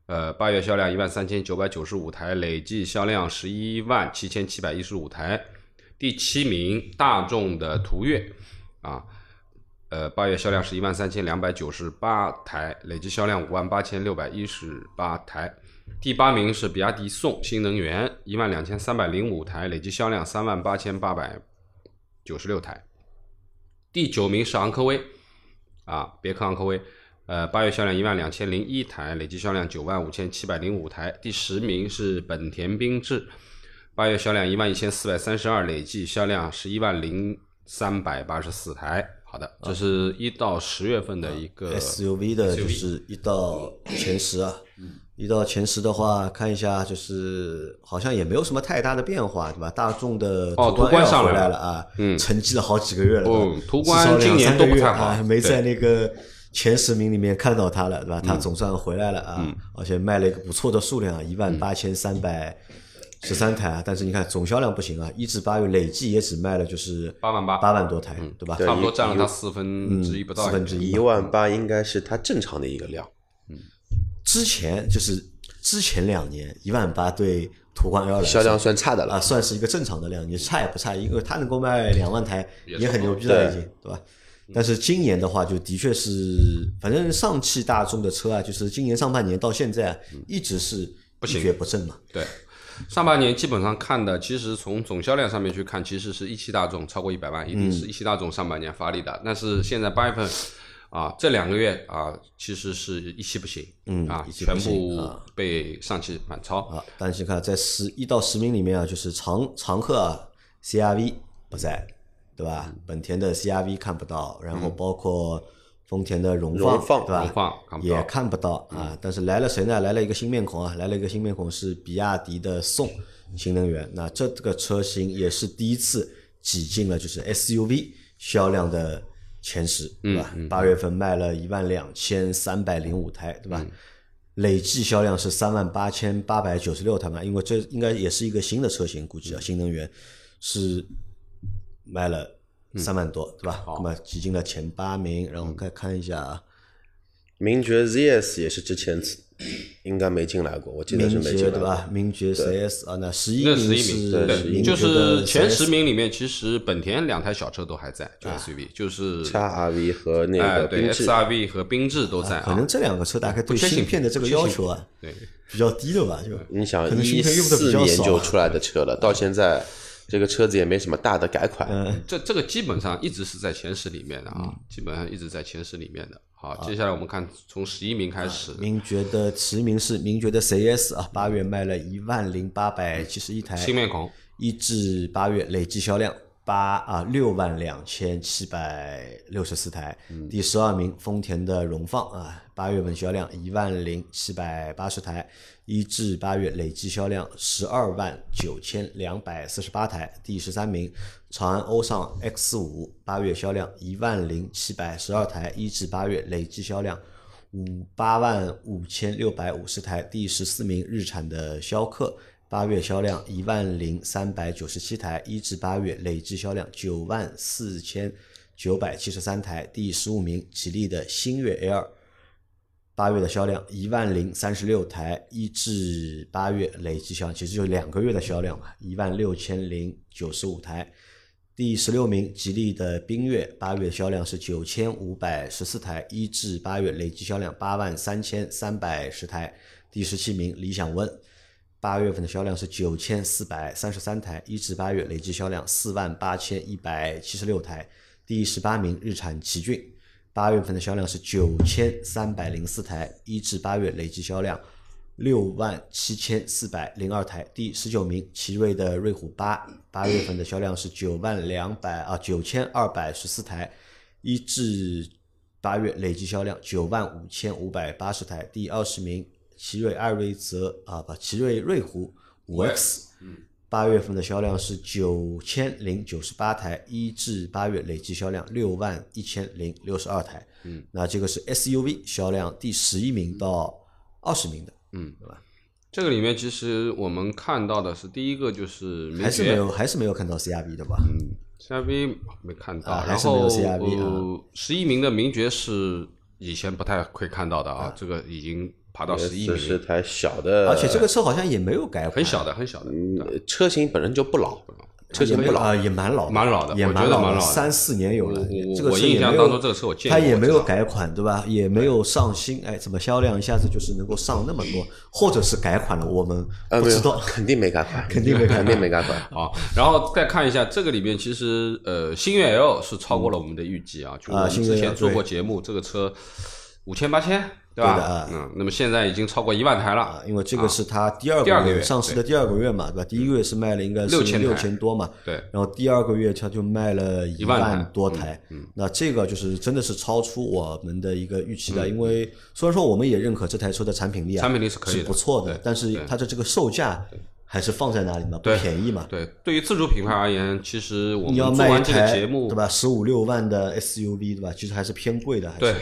呃，八月销量一万三千九百九十五台，累计销量十一万七千七百一十五台。第七名大众的途岳，啊，呃，八月销量是一万三千两百九十八台，累计销量五万八千六百一十八台。第八名是比亚迪宋新能源，一万两千三百零五台，累计销量三万八千八百九十六台。第九名是昂科威，啊，别克昂科威，呃，八月销量一万两千零一台，累计销量九万五千七百零五台。第十名是本田缤智，八月销量一万一千四百三十二，累计销量是一万零三百八十四台。好的，这是一到十月份的一个 SUV 的，就是一到前十啊。一到前十的话，看一下，就是好像也没有什么太大的变化，对吧？大众的哦途观上来了啊，嗯沉寂了好几个月了，哦途观今年都不太好啊，没在那个前十名里面看到他了，对吧？他总算回来了啊，嗯而且卖了一个不错的数量，一万八千三百十三台啊。但是你看总销量不行啊，一至八月累计也只卖了就是八万八八万多台，对吧？差不多占了它四分之一不到，四分之一一万八应该是它正常的一个量。之前就是之前两年一万八对途观 L 来说销量算差的啊，了，算是一个正常的量，你差也不差，因为它能够卖两万台也很牛逼了，已经对吧？但是今年的话，就的确是，反正上汽大众的车啊，就是今年上半年到现在啊一直是不行蹶不振嘛。对，上半年基本上看的，其实从总销量上面去看，其实是一汽大众超过一百万，一定是一汽大众上半年发力的。但是现在八月份啊，这两个月啊，其实是一汽不行，嗯啊，全部啊。被上汽满超。啊，但是看在十一到十名里面啊，就是常常客啊 CRV 不在，对吧？本田的 CRV 看不到，然后包括丰田的荣放，荣放对吧？荣放看也看不到啊。但是来了谁呢？来了一个新面孔啊，来了一个新面孔是比亚迪的宋新能源。那这个车型也是第一次挤进了就是 SUV 销量的前十，对吧？八月份卖了一万两千三百零五台，对吧？累计销量是三万八千八百九十六台嘛，因为这应该也是一个新的车型，估计啊，新能源是卖了三万多，对吧？那么挤进了前八名，然后再看一下啊，名爵 ZS 也是之前应该没进来过，我记得是名爵没进来过。对吧？名爵 CS 啊，那十一那名十一名，是对，名爵就是的前 CS 十名里面，其实本田两台小车都还在，就 SUV，就是叉 RV 和那哎，对个缤智，，XRV 和缤智都在啊。可能这两个车大概对不缺芯芯片的这个不缺芯要求啊对，比较低的吧？就你想可能芯一片用的比四较少啊。年就出来的车了，到现在这个车子也没什么大的改款。嗯，这这个基本上一直是在前十里面的啊，基本上一直在前十里面的。好，接下来我们看从十一名开始，名爵的十名是名爵的 CS 啊，八月卖了一万零八百七十一台，新面孔，一至八月累计销量八啊六万两千七百六十四台，第十二名丰田的荣放啊，八月份销量一万零七百八十台，一至八月累计销量十二万九千两百四十八台，第十三名长安欧尚 X 五八月销量一万零七百十二台，一至八月累计销量。五八万五千六百五十台，第十四名日产的逍客，八月销量一万零三百九十七台，一至八月累计销量九万四千九百七十三台，第十五名吉利的星越 L，八月的销量一万零三十六台，一至八月累计销量其实就两个月的销量嘛，一万六千零九十五台。第十六名，吉利的缤越，八月销量是九千五百十四台，一至八月累计销量八万三千三百十台。第十七名，理想 ONE，八月份的销量是九千四百三十三台，一至八月累计销量四万八千一百七十六台。第十八名，日产奇骏，八月份的销量是九千三百零四台，一至八月累计销量六万七千四百零二台。第十九名，奇瑞的瑞虎八，八月份的销量是九万两百啊九千二百十四台，一至八月累计销量九万五千五百八十台。第二十名，奇瑞艾瑞泽啊不，奇瑞瑞虎五 X，八月份的销量是九千零九十八台，一至八月累计销量六万一千零六十二台。嗯，那这个是 SUV 销量第十一名到二十名的，嗯，对吧？这个里面其实我们看到的是第一个就是还是没有，还是没有看到 CRV 的吧？嗯，CRV 没看到，还是没有后 CRV 呃十一名的名爵是以前不太会看到的啊，这个已经爬到十一米，这是台小的，而且这个车好像也没有改款，很小的很小的，车型本身就不老，车型不老啊，也蛮老，蛮老的我觉也蛮老得蛮老的三四年有了。我这个我印车也没有象当中这个车我见它也没有改款，对吧？也没有上新，哎，怎么销量一下子就是能够上那么多？或者是改款了，我们不知道，。肯定没改款，肯定没改款肯定没改款。好，然后再看一下这个里面，其实呃，星越 L 是超过了我们的预计啊，就我们之前做过节目，这个车五千八千，对的啊。嗯，那么现在已经超过一万台了。啊，，因为这个是它第二个月上市的第二个月嘛，对吧？第一个月是卖了应该是6000六台。千多嘛，对，然后第二个月它就卖了一万多台，那这个就是真的是超出我们的一个预期的，因为虽然说我们也认可这台车的产品力啊，产品力是可以的不错的，但是它的这个售价还是放在那里嘛，不便宜嘛。对，对于自主品牌而言，其实我你要卖一们做完这个台节目，对吧？十五六万的 SUV 对吧？其实还是偏贵的，还是。对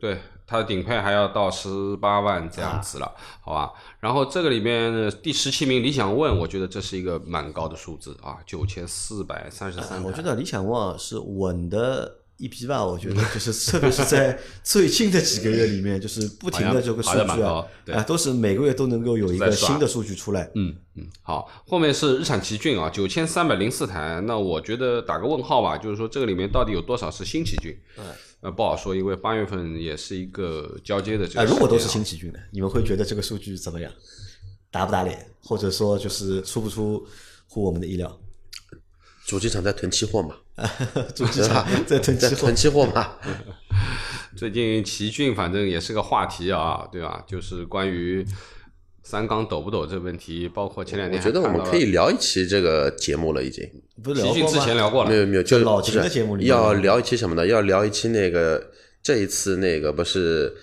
对，它的顶配还要到十八万这样子了，好吧？然后这个里面呃第十七名理想 ONE，我觉得这是一个蛮高的数字啊，九千四百三十三。我觉得理想 ONE 是稳的一批吧，我觉得就是特别是在最近的几个月里面，就是不停的这个数据啊 啊，都是每个月都能够有一个新的数据出来。嗯嗯，好，后面是日产奇骏啊，九千三百零四台，那我觉得打个问号吧，就是说这个里面到底有多少是新奇骏？呃，不好说，因为八月份也是一个交接的这啊，个时间啊。如果都是新奇骏的，你们会觉得这个数据怎么样？打不打脸，或者说就是出不出乎我们的意料？主机厂在囤期货嘛，主机厂 在囤期货在囤，期货嘛，最近奇骏反正也是个话题啊，对吧？就是关于三缸抖不抖这个问题，包括前两天我觉得我们可以聊一期这个节目了，已经。不是奇骏之聊过吗？前聊过了，没有没有，就老秦的不是节目里要聊一期什么呢？要聊一期那个这一次那个不是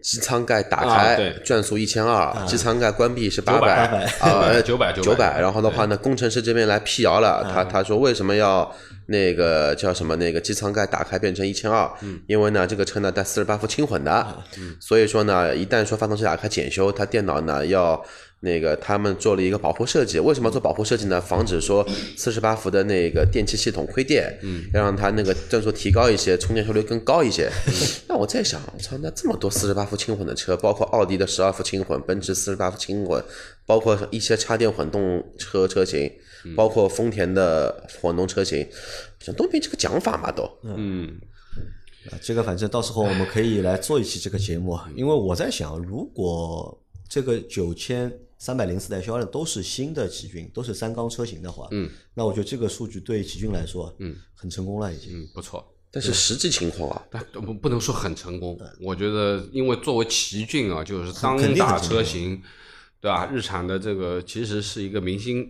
机舱盖打开转速一千二，机舱盖关闭是八900百啊，900 900九百。然后的话呢，工程师这边来辟谣了，他他说为什么要那个叫什么那个机舱盖打开变成一千二？因为呢这个车呢带四十八伏轻混的，所以说呢一旦说发动机打开检修，它电脑呢要。那个他们做了一个保护设计，为什么做保护设计呢？防止说四十八伏的那个电气系统亏电，嗯，要让它那个转速提高一些，充电效率更高一些。那我在想，我操，那这么多四十八伏轻混的车，包括奥迪的十二伏轻混，奔驰四十八伏轻混，包括一些插电混动车车型，包括丰田的混动车型，像都没这个讲法嘛都。嗯，啊，这个反正到时候我们可以来做一期这个节目，啊，因为我在想，如果这个九千三百零四台销量都是新的奇骏，都是三缸车型的话，嗯，那我觉得这个数据对奇骏来说，嗯，很成功了已经。嗯，不错。但是实际情况啊，但不不能说很成功，我觉得，因为作为奇骏啊，就是当肯定打很成功车型，对吧？日产的这个其实是一个明星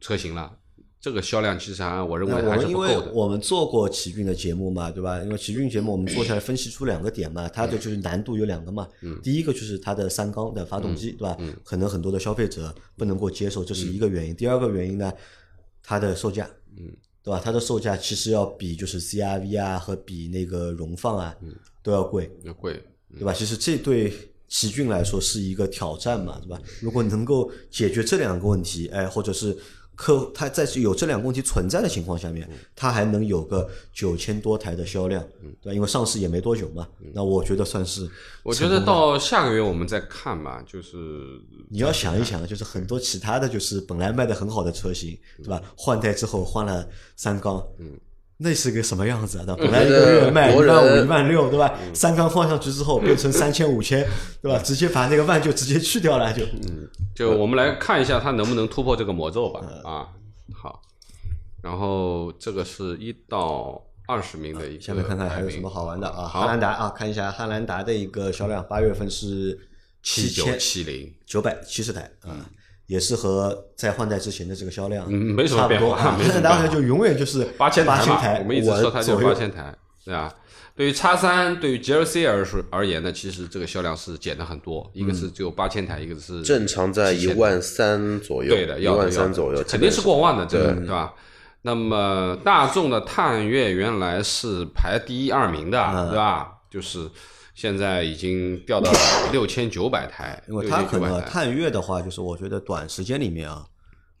车型了，这个销量其实还我认为还是我们因为不够的。我们做过奇骏的节目嘛，对吧？因为奇骏节目我们做下来分析出两个点嘛，它的就是难度有两个嘛。嗯第一个就是它的三缸的发动机，对吧？可能很多的消费者不能够接受，这是一个原因。第二个原因呢，它的售价，嗯，对吧？它的售价其实要比就是 CRV 啊和比那个荣放啊都要贵。要贵，对吧？其实这对奇骏来说是一个挑战嘛，对吧？如果能够解决这两个问题，哎，或者是客户他在有这两个问题存在的情况下面，他还能有个九千多台的销量，对吧？因为上市也没多久嘛，那我觉得算是我觉得到下个月我们再看吧，就是你要想一想，就是很多其他的就是本来卖的很好的车型，对吧？换代之后换了三缸，嗯。那是个什么样子啊？对吧？本来一个月卖一万五、一万六，对吧？三缸放上去之后变成三千、五千，对吧？直接把那个万就直接去掉了，就。嗯就我们来看一下它能不能突破这个魔咒吧。啊，好，然后这个是一到二十名的一个下面看看还有什么好玩的啊？好汉兰达啊，看一下汉兰达的一个销量，八月份是七千七零，九百七十台啊，也是和在换代之前的这个销量嗯没什么差不多啊。变化没什么汉兰达好像变化就永远就是八千台台，我们一直说它就左右八千台，对吧？对于叉三，对于 GLC 而说而言呢，其实这个销量是减了很多，一个是只有八千台，一个是正常在一万三左右，对的，一万三左右，肯定是过万的，这个对对吧？那么大众的探岳原来是排第一二名的，嗯对吧？就是现在已经掉到了六千九百台，因为它可能探月的话，就是我觉得短时间里面啊，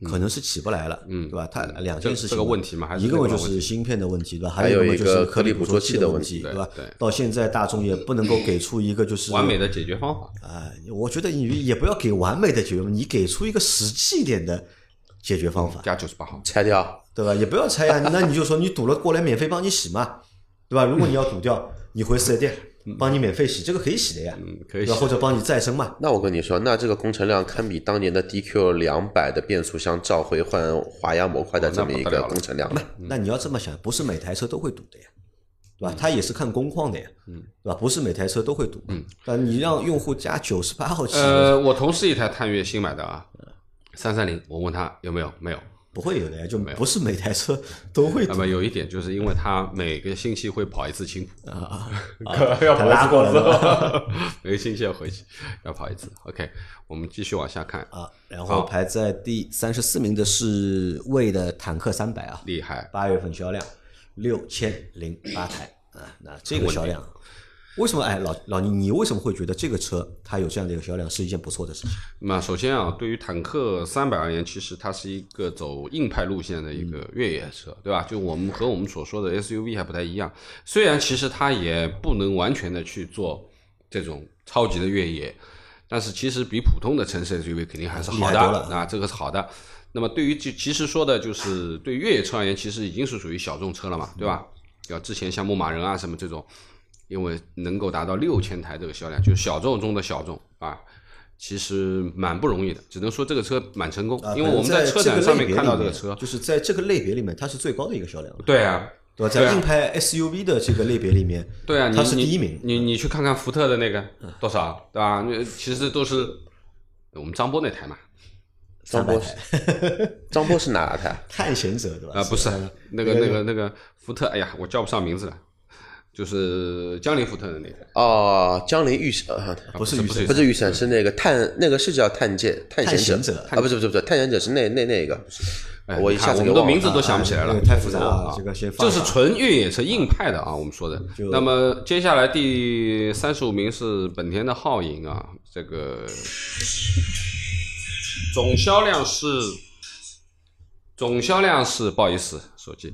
可能是起不来了，嗯对吧？它两件事情这个问题嘛还是一个嘛就这个问题是芯片的问题，对吧？还有一个就是颗粒捕捉器的问题对吧对？到现在大众也不能够给出一个就是完美的解决方法。啊，我觉得你也不要给完美的解决，你给出一个实际一点的解决方法。加九十八号，拆掉，对吧？也不要拆呀，那你就说你堵了过来免费帮你洗嘛，对吧？如果你要堵掉，你回四 S 店帮你免费洗，这个可以洗的呀，嗯，可以洗？或者帮你再生嘛。那我跟你说，那这个工程量堪比当年的 DQ 两百的变速箱召回换滑压模块的这么一个哦那不得了了工程量那。那你要这么想，不是每台车都会堵的呀，对吧？它也是看工况的呀，嗯，对吧？不是每台车都会堵，嗯，但你让用户加九十八号气，呃，我同事一台探岳新买的啊，三三零，我问他有没有，没有。不会有的呀，就不是每台车 都会那么有一点就是因为它每个星期会跑一次青浦，啊。要他拉过来的的，每个星期要回去要跑一次。OK，我们继续往下看，啊，然后排在第三十四名的是魏的坦克三百啊，厉害。八月份销量六千零八台。啊，那这个销量，为什么？哎，老老倪，你为什么会觉得这个车它有这样的一个销量是一件不错的事情？那么首先啊，对于坦克三百而言，其实它是一个走硬派路线的一个越野车，对吧？就我们和我们所说的 SUV 还不太一样，虽然其实它也不能完全的去做这种超级的越野，但是其实比普通的城市 SUV 肯定还是好的啊，这个是好的。那么对于就其实说的就是对越野车而言，其实已经是属于小众车了嘛，对吧？要之前像牧马人啊什么这种，因为能够达到六千台这个销量，就是小众中的小众啊，其实蛮不容易的。只能说这个车蛮成功，啊，因为我们在车展上面看到这个车，就是在这个类别里面，它是最高的一个销量，对啊，对吧？在硬派 SUV 的这个类别里面，对啊，你它是你第一名。你你去看看福特的那个多少，对吧？那其实都是我们张波那台嘛，张波是张波是哪台？探险者对吧？啊，不是呃那个那个那个福特，哎呀，我叫不上名字了，就是江铃福特的那台，哦，江铃遇险，啊不是雨神不是不是遇险，是那个探，那个是叫探界探探险者。者啊，不是不是不是，探险者是那那那个，哎我一下子给忘了。的名字都想不起来了。啊那个，太复杂了啊，这个先放这是纯越野车硬派的啊，我们说的。那么接下来第三十五名是本田的皓影啊，这个。总销量是总销量是不好意思，手机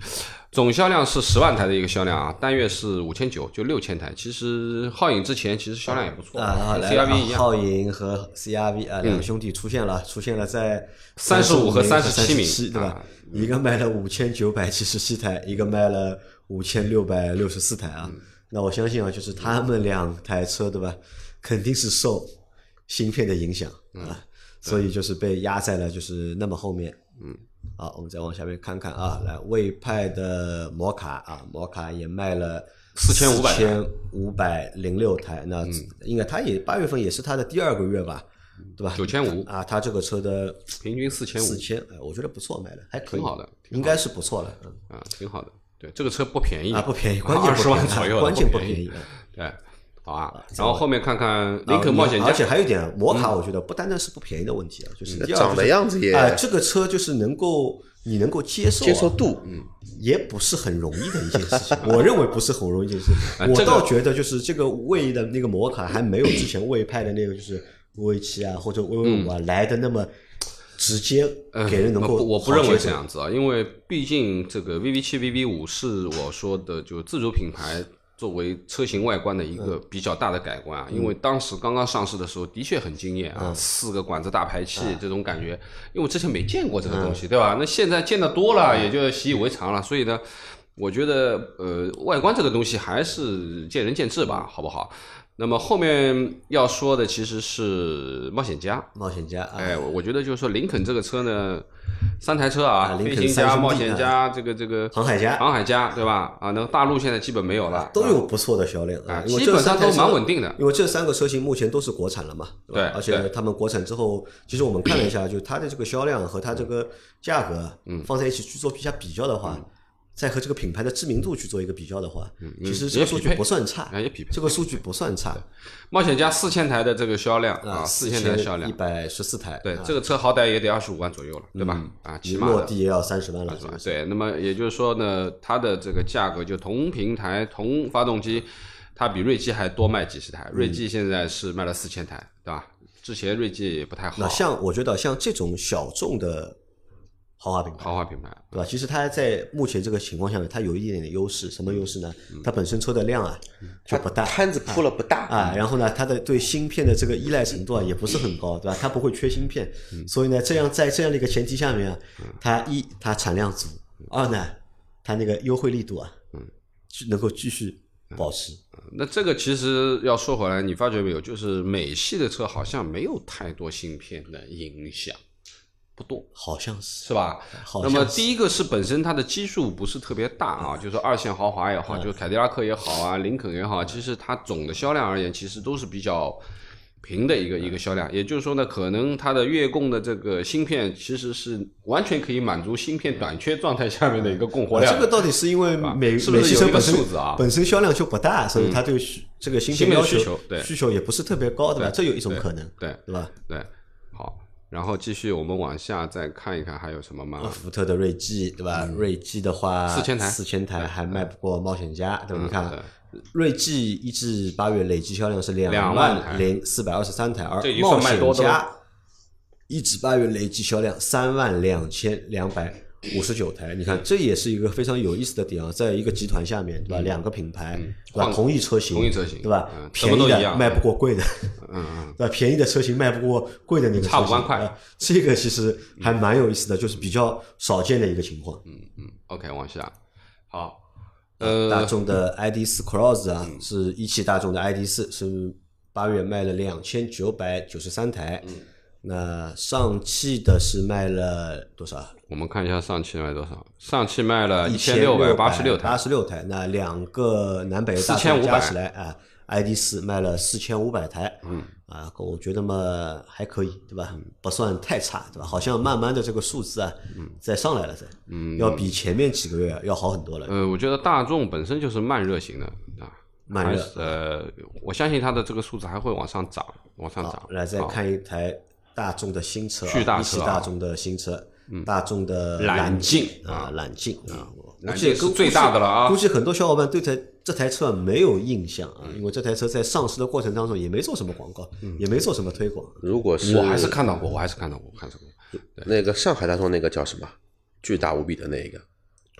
总销量是十万台的一个销量啊，单月是五千九，就六千台。其实皓影之前其实销量也不错，啊来了 CRV 一样。嗯皓影和 CRV 啊，两个兄弟出现了，出现了在三十五和三十七名对吧啊？一个卖了五千九百七十七台，一个卖了五千六百六十四台啊。嗯那我相信啊，就是他们两台车对吧，肯定是受芯片的影响嗯啊，所以就是被压在了就是那么后面。嗯，好，我们再往下面看看啊，来魏派的摩卡啊，摩卡也卖了。4500台千五百零六台，那嗯应该它也八月份也是它的第二个月吧，对吧？九千五啊，它这个车的平均四千五四，千，哎，我觉得不错，卖的还可以，挺好的应该是不错了，嗯，啊，挺好的。对，这个车不便宜啊，不便宜，关键二十万左右，关键不不便宜。对，好啊。然后后面看看林啊肯冒险家，而且还有一点，摩卡我觉得不单单是不便宜的问题啊，就是第二长得样子也哎，这个车就是能够你能够接受啊接受度，嗯，也不是很容易的一件事情。我认为不是很容易一件事情。我倒觉得就是这个魏的那个摩卡还没有之前魏派的那个就是 V 七啊或者威威五啊来的那么直接嗯给人能够不我不认为这样子啊，因为毕竟这个 VV 七、VV 五是我说的就自主品牌作为车型外观的一个比较大的改观啊。因为当时刚刚上市的时候，的确很惊艳啊，四个管子大排气这种感觉，因为之前没见过这个东西，对吧？那现在见得多了，也就习以为常了。所以呢，我觉得呃，外观这个东西还是见仁见智吧，好不好？那么后面要说的其实是冒险家，冒险家啊，哎，我我觉得就是说林肯这个车呢，三台车啊，啊林肯飞行家、三冒险家，这个这个航海家。航海家，对吧？啊，那个大陆现在基本没有了，都有不错的销量啊基本上都蛮稳定的。因为这三个车型目前都是国产了嘛，吧？对而且他们国产之后，其实我们看了一下，就它的这个销量和它这个价格，嗯。放在一起去做一下比较的话，再和这个品牌的知名度去做一个比较的话，嗯其实这个数据不算差啊，也匹配这个数据不算差冒险家四千台的这个销量啊，四千台的销量一，百十四台，对啊，这个车好歹也得二十五万左右了，对吧？啊，起码。落地也要三十万了，是吧？对，那么也就是说呢，它的这个价格就同平台同发动机，它比锐际还多卖几十台。锐际现在是卖了四千台，对吧？之前锐际也不太好那，像我觉得像这种小众的豪华品牌，豪华品牌。对吧？其实它在目前这个情况下面，它有一点点的优势。什么优势呢？嗯它本身车的量啊就不大摊子铺了不大，啊，然后呢，它的对芯片的这个依赖程度啊也不是很高，对吧？它不会缺芯片，嗯所以呢，这样在这样的一个前提下面啊，它一它产量足二呢，它那个优惠力度啊，嗯，能够继续保持。那这个其实要说回来，你发觉没有，就是美系的车好像没有太多芯片的影响，不多。好像是。是吧？好那么第一个是本身它的基数不是特别大啊，就是二线豪华也好，就是凯迪拉克也好啊，林肯也好，其实它总的销量而言，其实都是比较平的一个一个销量。也就是说呢，可能它的月供的这个芯片其实是完全可以满足芯片短缺状态下面的一个供货量。这个到底是因为是不是有一个数字啊？嗯本身销量就不大，所以它对需这个芯芯片需求对。需求也不是特别高，对吧？这有一种可能，对。对吧？对，好，然后继续我们往下再看一看还有什么吗？福特的锐际，对吧？锐际的话，4000台四千台还卖不过冒险家，对吧？嗯你看，锐际一至八月累计销量是两两万零四百二十三台，而冒险家一至八月累计销量三万两千两百五十九台。你看，这也是一个非常有意思的点啊，在一个集团下面，对吧？两个品牌，对吧？换同一车型，同一车型对吧嗯？便宜的卖不过贵的，嗯嗯，对吧？便宜的车型卖不过贵的那个车型，差五万块啊这个其实还蛮有意思的，就是比较少见的一个情况。嗯嗯 OK，往下，好，呃大呃，众的 ID 四 Cross 啊，是一汽大众的 ID 四，是八月卖了两千九百九十三台。那上汽的是卖了多少？我们看一下上汽卖多少？上汽卖了一千六百八十六台八台，十六台。那两个南北大众4500加起来啊，ID 四卖了四千五百台。嗯，啊，我觉得嘛还可以，对吧？不算太差，对吧？好像慢慢的这个数字啊，在上来了，在，嗯，要比前面几个月要好很多了。呃，我觉得大众本身就是慢热型的啊，慢热呃，我相信它的这个数字还会往上涨，往上涨。来再看一台大众的新车、啊，巨大车啊大众的新车，大众的揽境境啊，揽境啊，我揽估计境是最大的了啊。估计很多小伙伴对这这台车没有印象啊，因为这台车在上市的过程当中也没做什么广告，也没做什么推广。如果是我还是看到过，我还是看到过，看到过。那个上海大众那个叫什么，巨大无比的那个。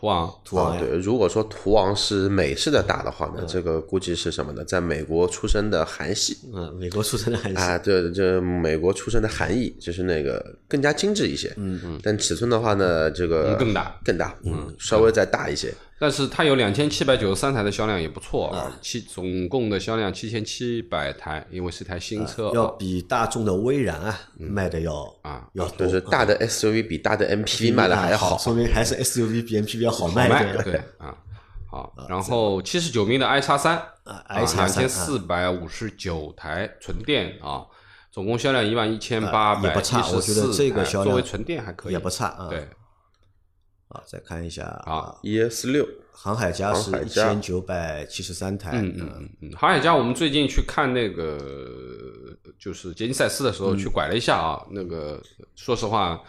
途昂，途昂对，如果说途昂是美式的打的话呢，这个估计是什么呢？在美国出生的韩系。嗯，美国出生的韩系，啊，对这美国出生的韩裔，就是那个更加精致一些，嗯嗯，但尺寸的话呢，这个嗯更大。更大，嗯，稍微再大一些，但是它有两千七百九十三台的销量也不错啊，七总共的销量七千七百台，因为是台新车要啊比大众的威然啊卖的要啊。要多就。是大的 SUV 比大的 MPV 卖的还好，说明还是 SUV 比 MPV 要好好卖一点。对？啊。好，然后七十九名的 i 叉三啊两 i-3 千四百五十九台纯电啊，总共销量一万一千八百也不差我觉得这个作为纯电还可以，也不差啊。对，啊，再看一下啊 ES 六航海家是一航海家千九百七十三台，嗯嗯嗯嗯，航海家，我们最近去看那个就是杰尼赛斯的时候去拐了一下啊，那个说实话，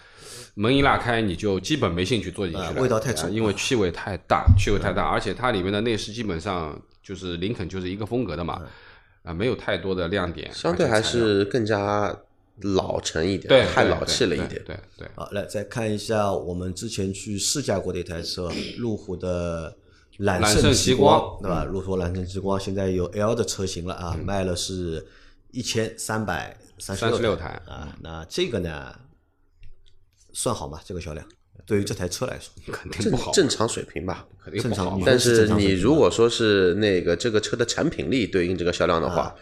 门一拉开你就基本没兴趣坐进去了，啊味道太重啊因为气味太大，气味太大，而且它里面的内饰基本上就是林肯就是一个风格的嘛，啊，没有太多的亮点，相对还是更加老成一点，太老气了一对点。对对，好，来再看一下我们之前去试驾过的一台车，路虎的揽揽胜极极光对吧？路虎揽胜极光现在有 L 的车型了啊，卖了是一千三百三十36台台啊。那这个呢，算好吗？这个销量对于这台车来说，肯定不好，正常水平吧。肯定不好正常但是你如果说是那个这个车的产品力对应这个销量的话，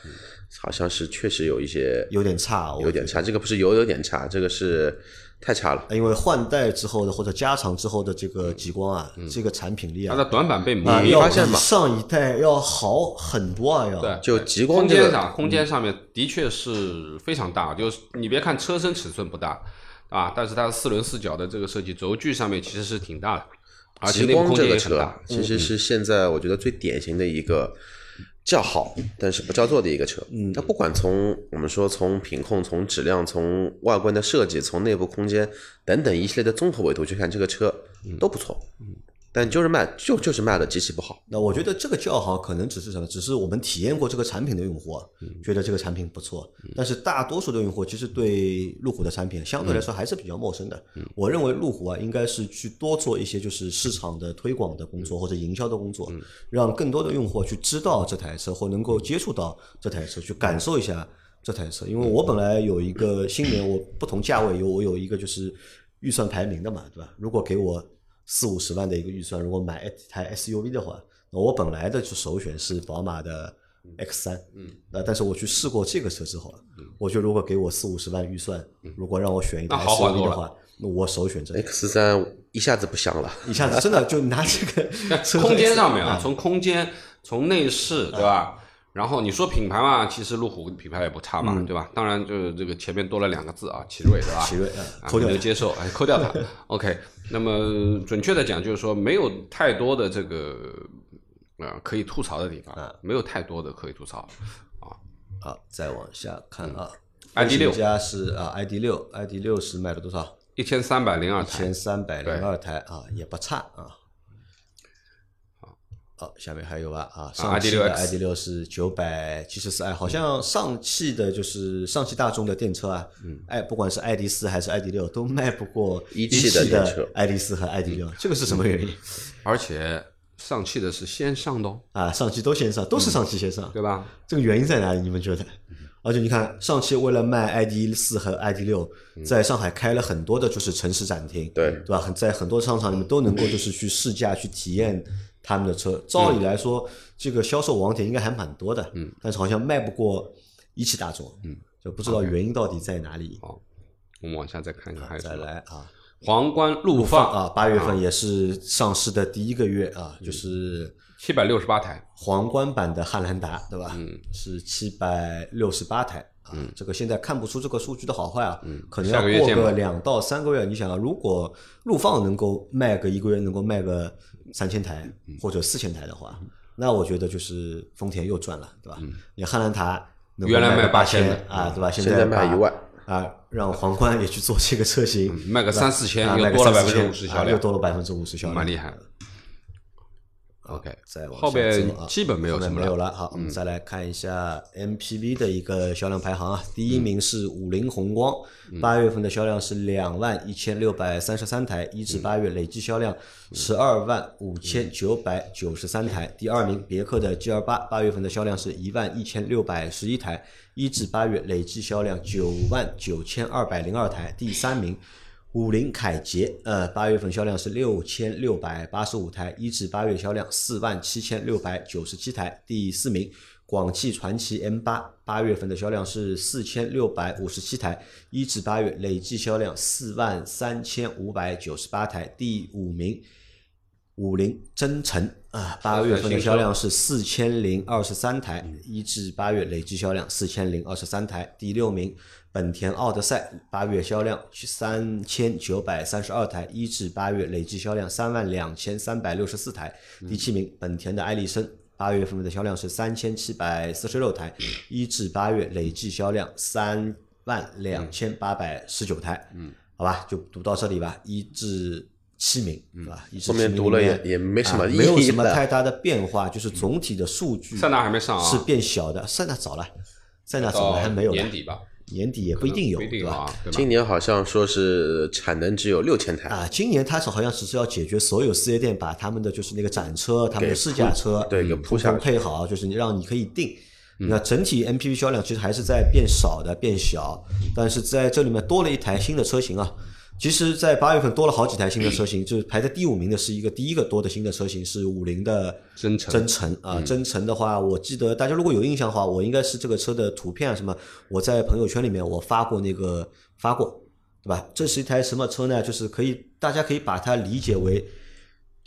好像是确实有一些有点差，我有点差。这个不是有有点差，这个是太差了。因为换代之后的或者加长之后的这个极光啊，这个产品力啊，它的短板被磨啊，灭要发现吗上一代要好很多啊，要对，就极光这个空间上，空间上面的确是非常大，就是你别看车身尺寸不大啊，但是它的四轮四角的这个设计，轴距上面其实是挺大的，而且内部空这个车间也很大。嗯其实是现在我觉得最典型的一个叫好但是不叫座的一个车。嗯，它不管从我们说从品控、从质量、从外观的设计、从内部空间等等一系列的综合维度去看，这个车都不错。嗯，但就是卖就就是卖的极其不好。那我觉得这个叫好可能只是什么？只是我们体验过这个产品的用户啊，觉得这个产品不错。但是大多数的用户其实对路虎的产品相对来说还是比较陌生的。我认为路虎啊，应该是去多做一些就是市场的推广的工作或者营销的工作，让更多的用户去知道这台车或能够接触到这台车，去感受一下这台车。因为我本来有一个新年，我不同价位有我有一个就是预算排名的嘛，对吧？如果给我四五十万的一个预算，如果买一台 SUV 的话，那我本来的就首选是宝马的 X 三，嗯，那但是我去试过这个车之后，我觉得如果给我四五十万预算，如果让我选一台 SUV 的话，那我首选这个。X 三一下子不香了，一下子真的就拿这个 车空间上面啊，啊，从空间，从内饰，对吧？然后你说品牌嘛，其实路虎品牌也不差嘛，对吧？当然就是这个前面多了两个字啊，奇瑞，对吧？奇瑞啊啊，抠掉它没有接受，哎，抠掉它。OK，那么准确的讲，就是说没有太多的这个呃可以吐槽的地方，没有太多的可以吐槽啊。好，再往下看啊 ID 六家是啊，ID 六，ID 六是卖了多少？一千三百零二台一千，三百零二台啊，也不差啊。好，下面还有吧啊，上汽的 ID.6X ID 六是九百七十四，哎，好像上汽的就是上汽大众的电车啊，嗯，哎，不管是 ID 四还是 ID 六，都卖不过一汽汽的 ID 四和 ID 六，这个是什么原因而且上汽的是先上的哦，啊？上汽都先上，都是上汽先上，对吧？这个原因在哪里？你们觉得？而且你看，上汽为了卖 ID 四和 ID 六，在上海开了很多的就是城市展厅，对对吧？很在很多商场里面都能够就是去试驾、去体验他们的车。照理来说，这个销售网点应该还蛮多的，嗯，但是好像卖不过一汽大众，嗯，就不知道原因到底在哪里。好我们往下再看看还有再。来啊，皇冠陆放啊，八月份也是上市的第一个月啊，就是七百六十八台，皇冠版的汉兰达，对吧？嗯，是七百六十八台嗯。这个现在看不出这个数据的好坏啊，嗯可能要过个两到三个月。你想啊，如果陆放能够卖个一个月能够卖个三千台嗯或者四千台的话，那我觉得就是丰田又赚了，对吧？你汉兰达原来卖卖八8000的啊，对吧？现现在卖一万啊，让皇冠也去做这个车型，卖个三四千啊，卖个又多了三四千五十销啊量又多了百分之五十销量，蛮厉害。OK，再往后边下走啊基本没有什么了。嗯没有了。好，我们再来看一下 MPV 的一个销量排行啊。第一名是五菱宏光，嗯八月份的销量是两万一千六百三十三台，一至八月累计销量十二万五千九百九十三台。第二名别克的 G L 八，八月份的销量是一万一千六百十一台，一至八月累计销量九万九千二百零二台。第三名。五菱凯捷，呃，八月份销量是六千六百八十五台，一至八月销量四万七千六百九十七台。第四名，广汽传祺 M 八，八月份的销量是四千六百五十七台，一至八月累计销量四万三千五百九十八台。第五名，五菱征程啊，八月份的销量是四千零二十三台，一至八月累计销量四千零二十三台。第六名，本田奥德赛，八月销量三千九百三十二台，一至八月累计销量三万两千三百六十四台。第七名，本田的艾力绅。八月份的销量是三千七百四十六台，一至八月累计销量三万两千八百十九台。嗯，好吧，就读到这里吧，一至七名，是吧？一至后面七名读了也也没什么没有什么太大的变化，就是总体的数据塞纳还没上啊是变小的，塞纳早了，塞纳早到了还没有呢年底吧，年底也不一定有，定对吧？今年好像说是产能只有六千台，啊，今年它是好像只是要解决所有四 S 店把他们的就是那个展车、他们的试驾车，对给嗯通通铺上配好，就是你让你可以定。嗯那整体 MPV 销量其实还是在变少的、变小，但是在这里面多了一台新的车型啊。其实，在八月份多了好几台新的车型，就是排在第五名的是一个第一个多的新的车型是五菱的征程征程啊，征程的话，我记得大家如果有印象的话，我应该是这个车的图片啊什么，我在朋友圈里面我发过那个发过，对吧？这是一台什么车呢？就是可以大家可以把它理解为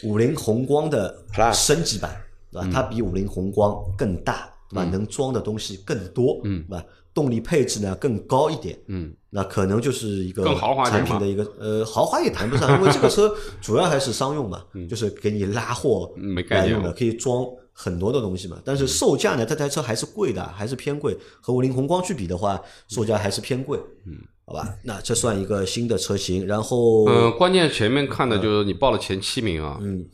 五菱宏光的升级版，对吧？它比五菱宏光更大，对吧？能装的东西更多，嗯，对吧？动力配置呢更高一点，嗯，那可能就是一个更豪华产品的一个呃豪华也谈不上，因为这个车主要还是商用嘛，就是给你拉货嗯没概念哦来用的，可以装很多的东西嘛。但是售价呢，这台车还是贵的，还是偏贵，和五菱宏光去比的话，售价还是偏贵，嗯，好吧，那这算一个新的车型，然后嗯，关键前面看的就是你报了前七名啊，嗯，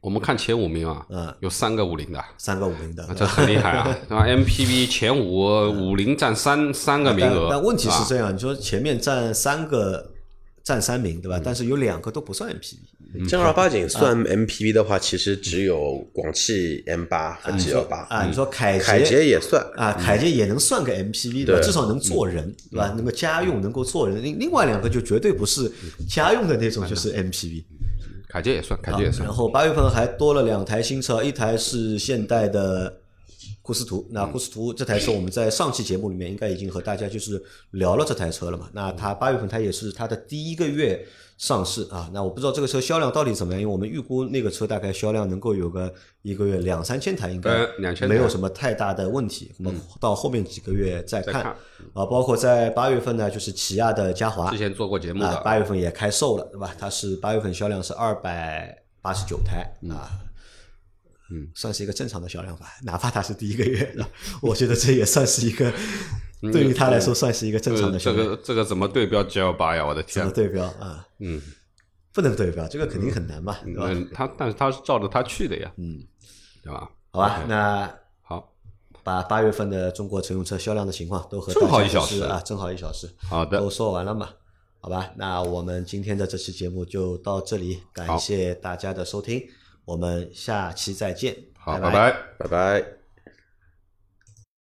我们看前五名啊，嗯。有三个五菱的，三个五菱的，这很厉害啊，对吧？MPV 前五，五菱占三三个名额，但但问题是这样，你说前面占三个占三名，嗯对吧？但是有两个都不算 MPV，正儿八经算 MPV 的话，其实只有广汽 M 八和 G 二八。啊，你说凯捷凯捷也算，啊，凯捷也能算个 MPV 对吧？对。至少能坐人对吧？那么家用，能够坐人。另另外两个就绝对不是家用的那种，就是 MPV。凯捷也算，凯捷也算然。后八月份还多了两台新车，一台是现代的库斯图。那库斯图这台车我们在上期节目里面应该已经和大家就是聊了这台车了嘛。那它八月份它也是它的第一个月上市啊。那我不知道这个车销量到底怎么样，因为我们预估那个车大概销量能够有个一个月两三千台，应该呃2000台没有什么太大的问题。我们到后面几个月再看啊。包括在八月份呢，就是起亚的嘉华之前做过节目啊，的，八月份也开售了，对吧？它是八月份销量是二百八十九台啊，嗯，算是一个正常的销量吧，哪怕它是第一个月，的，我觉得这也算是一个对于他来说算是一个正常的销量。个这个怎么对标 G L 八呀？我的天怎么！对标啊？嗯不能对标，这个肯定很难嘛，对吧？嗯，他但是他是照着他去的呀，嗯，对吧？好吧，那好把八月份的中国乘用车销量的情况都和正好一小时啊，正好一小时，好的都说完了嘛。好吧，那我们今天的这期节目就到这里，感谢大家的收听，我们下期再见，好，拜拜拜。拜拜。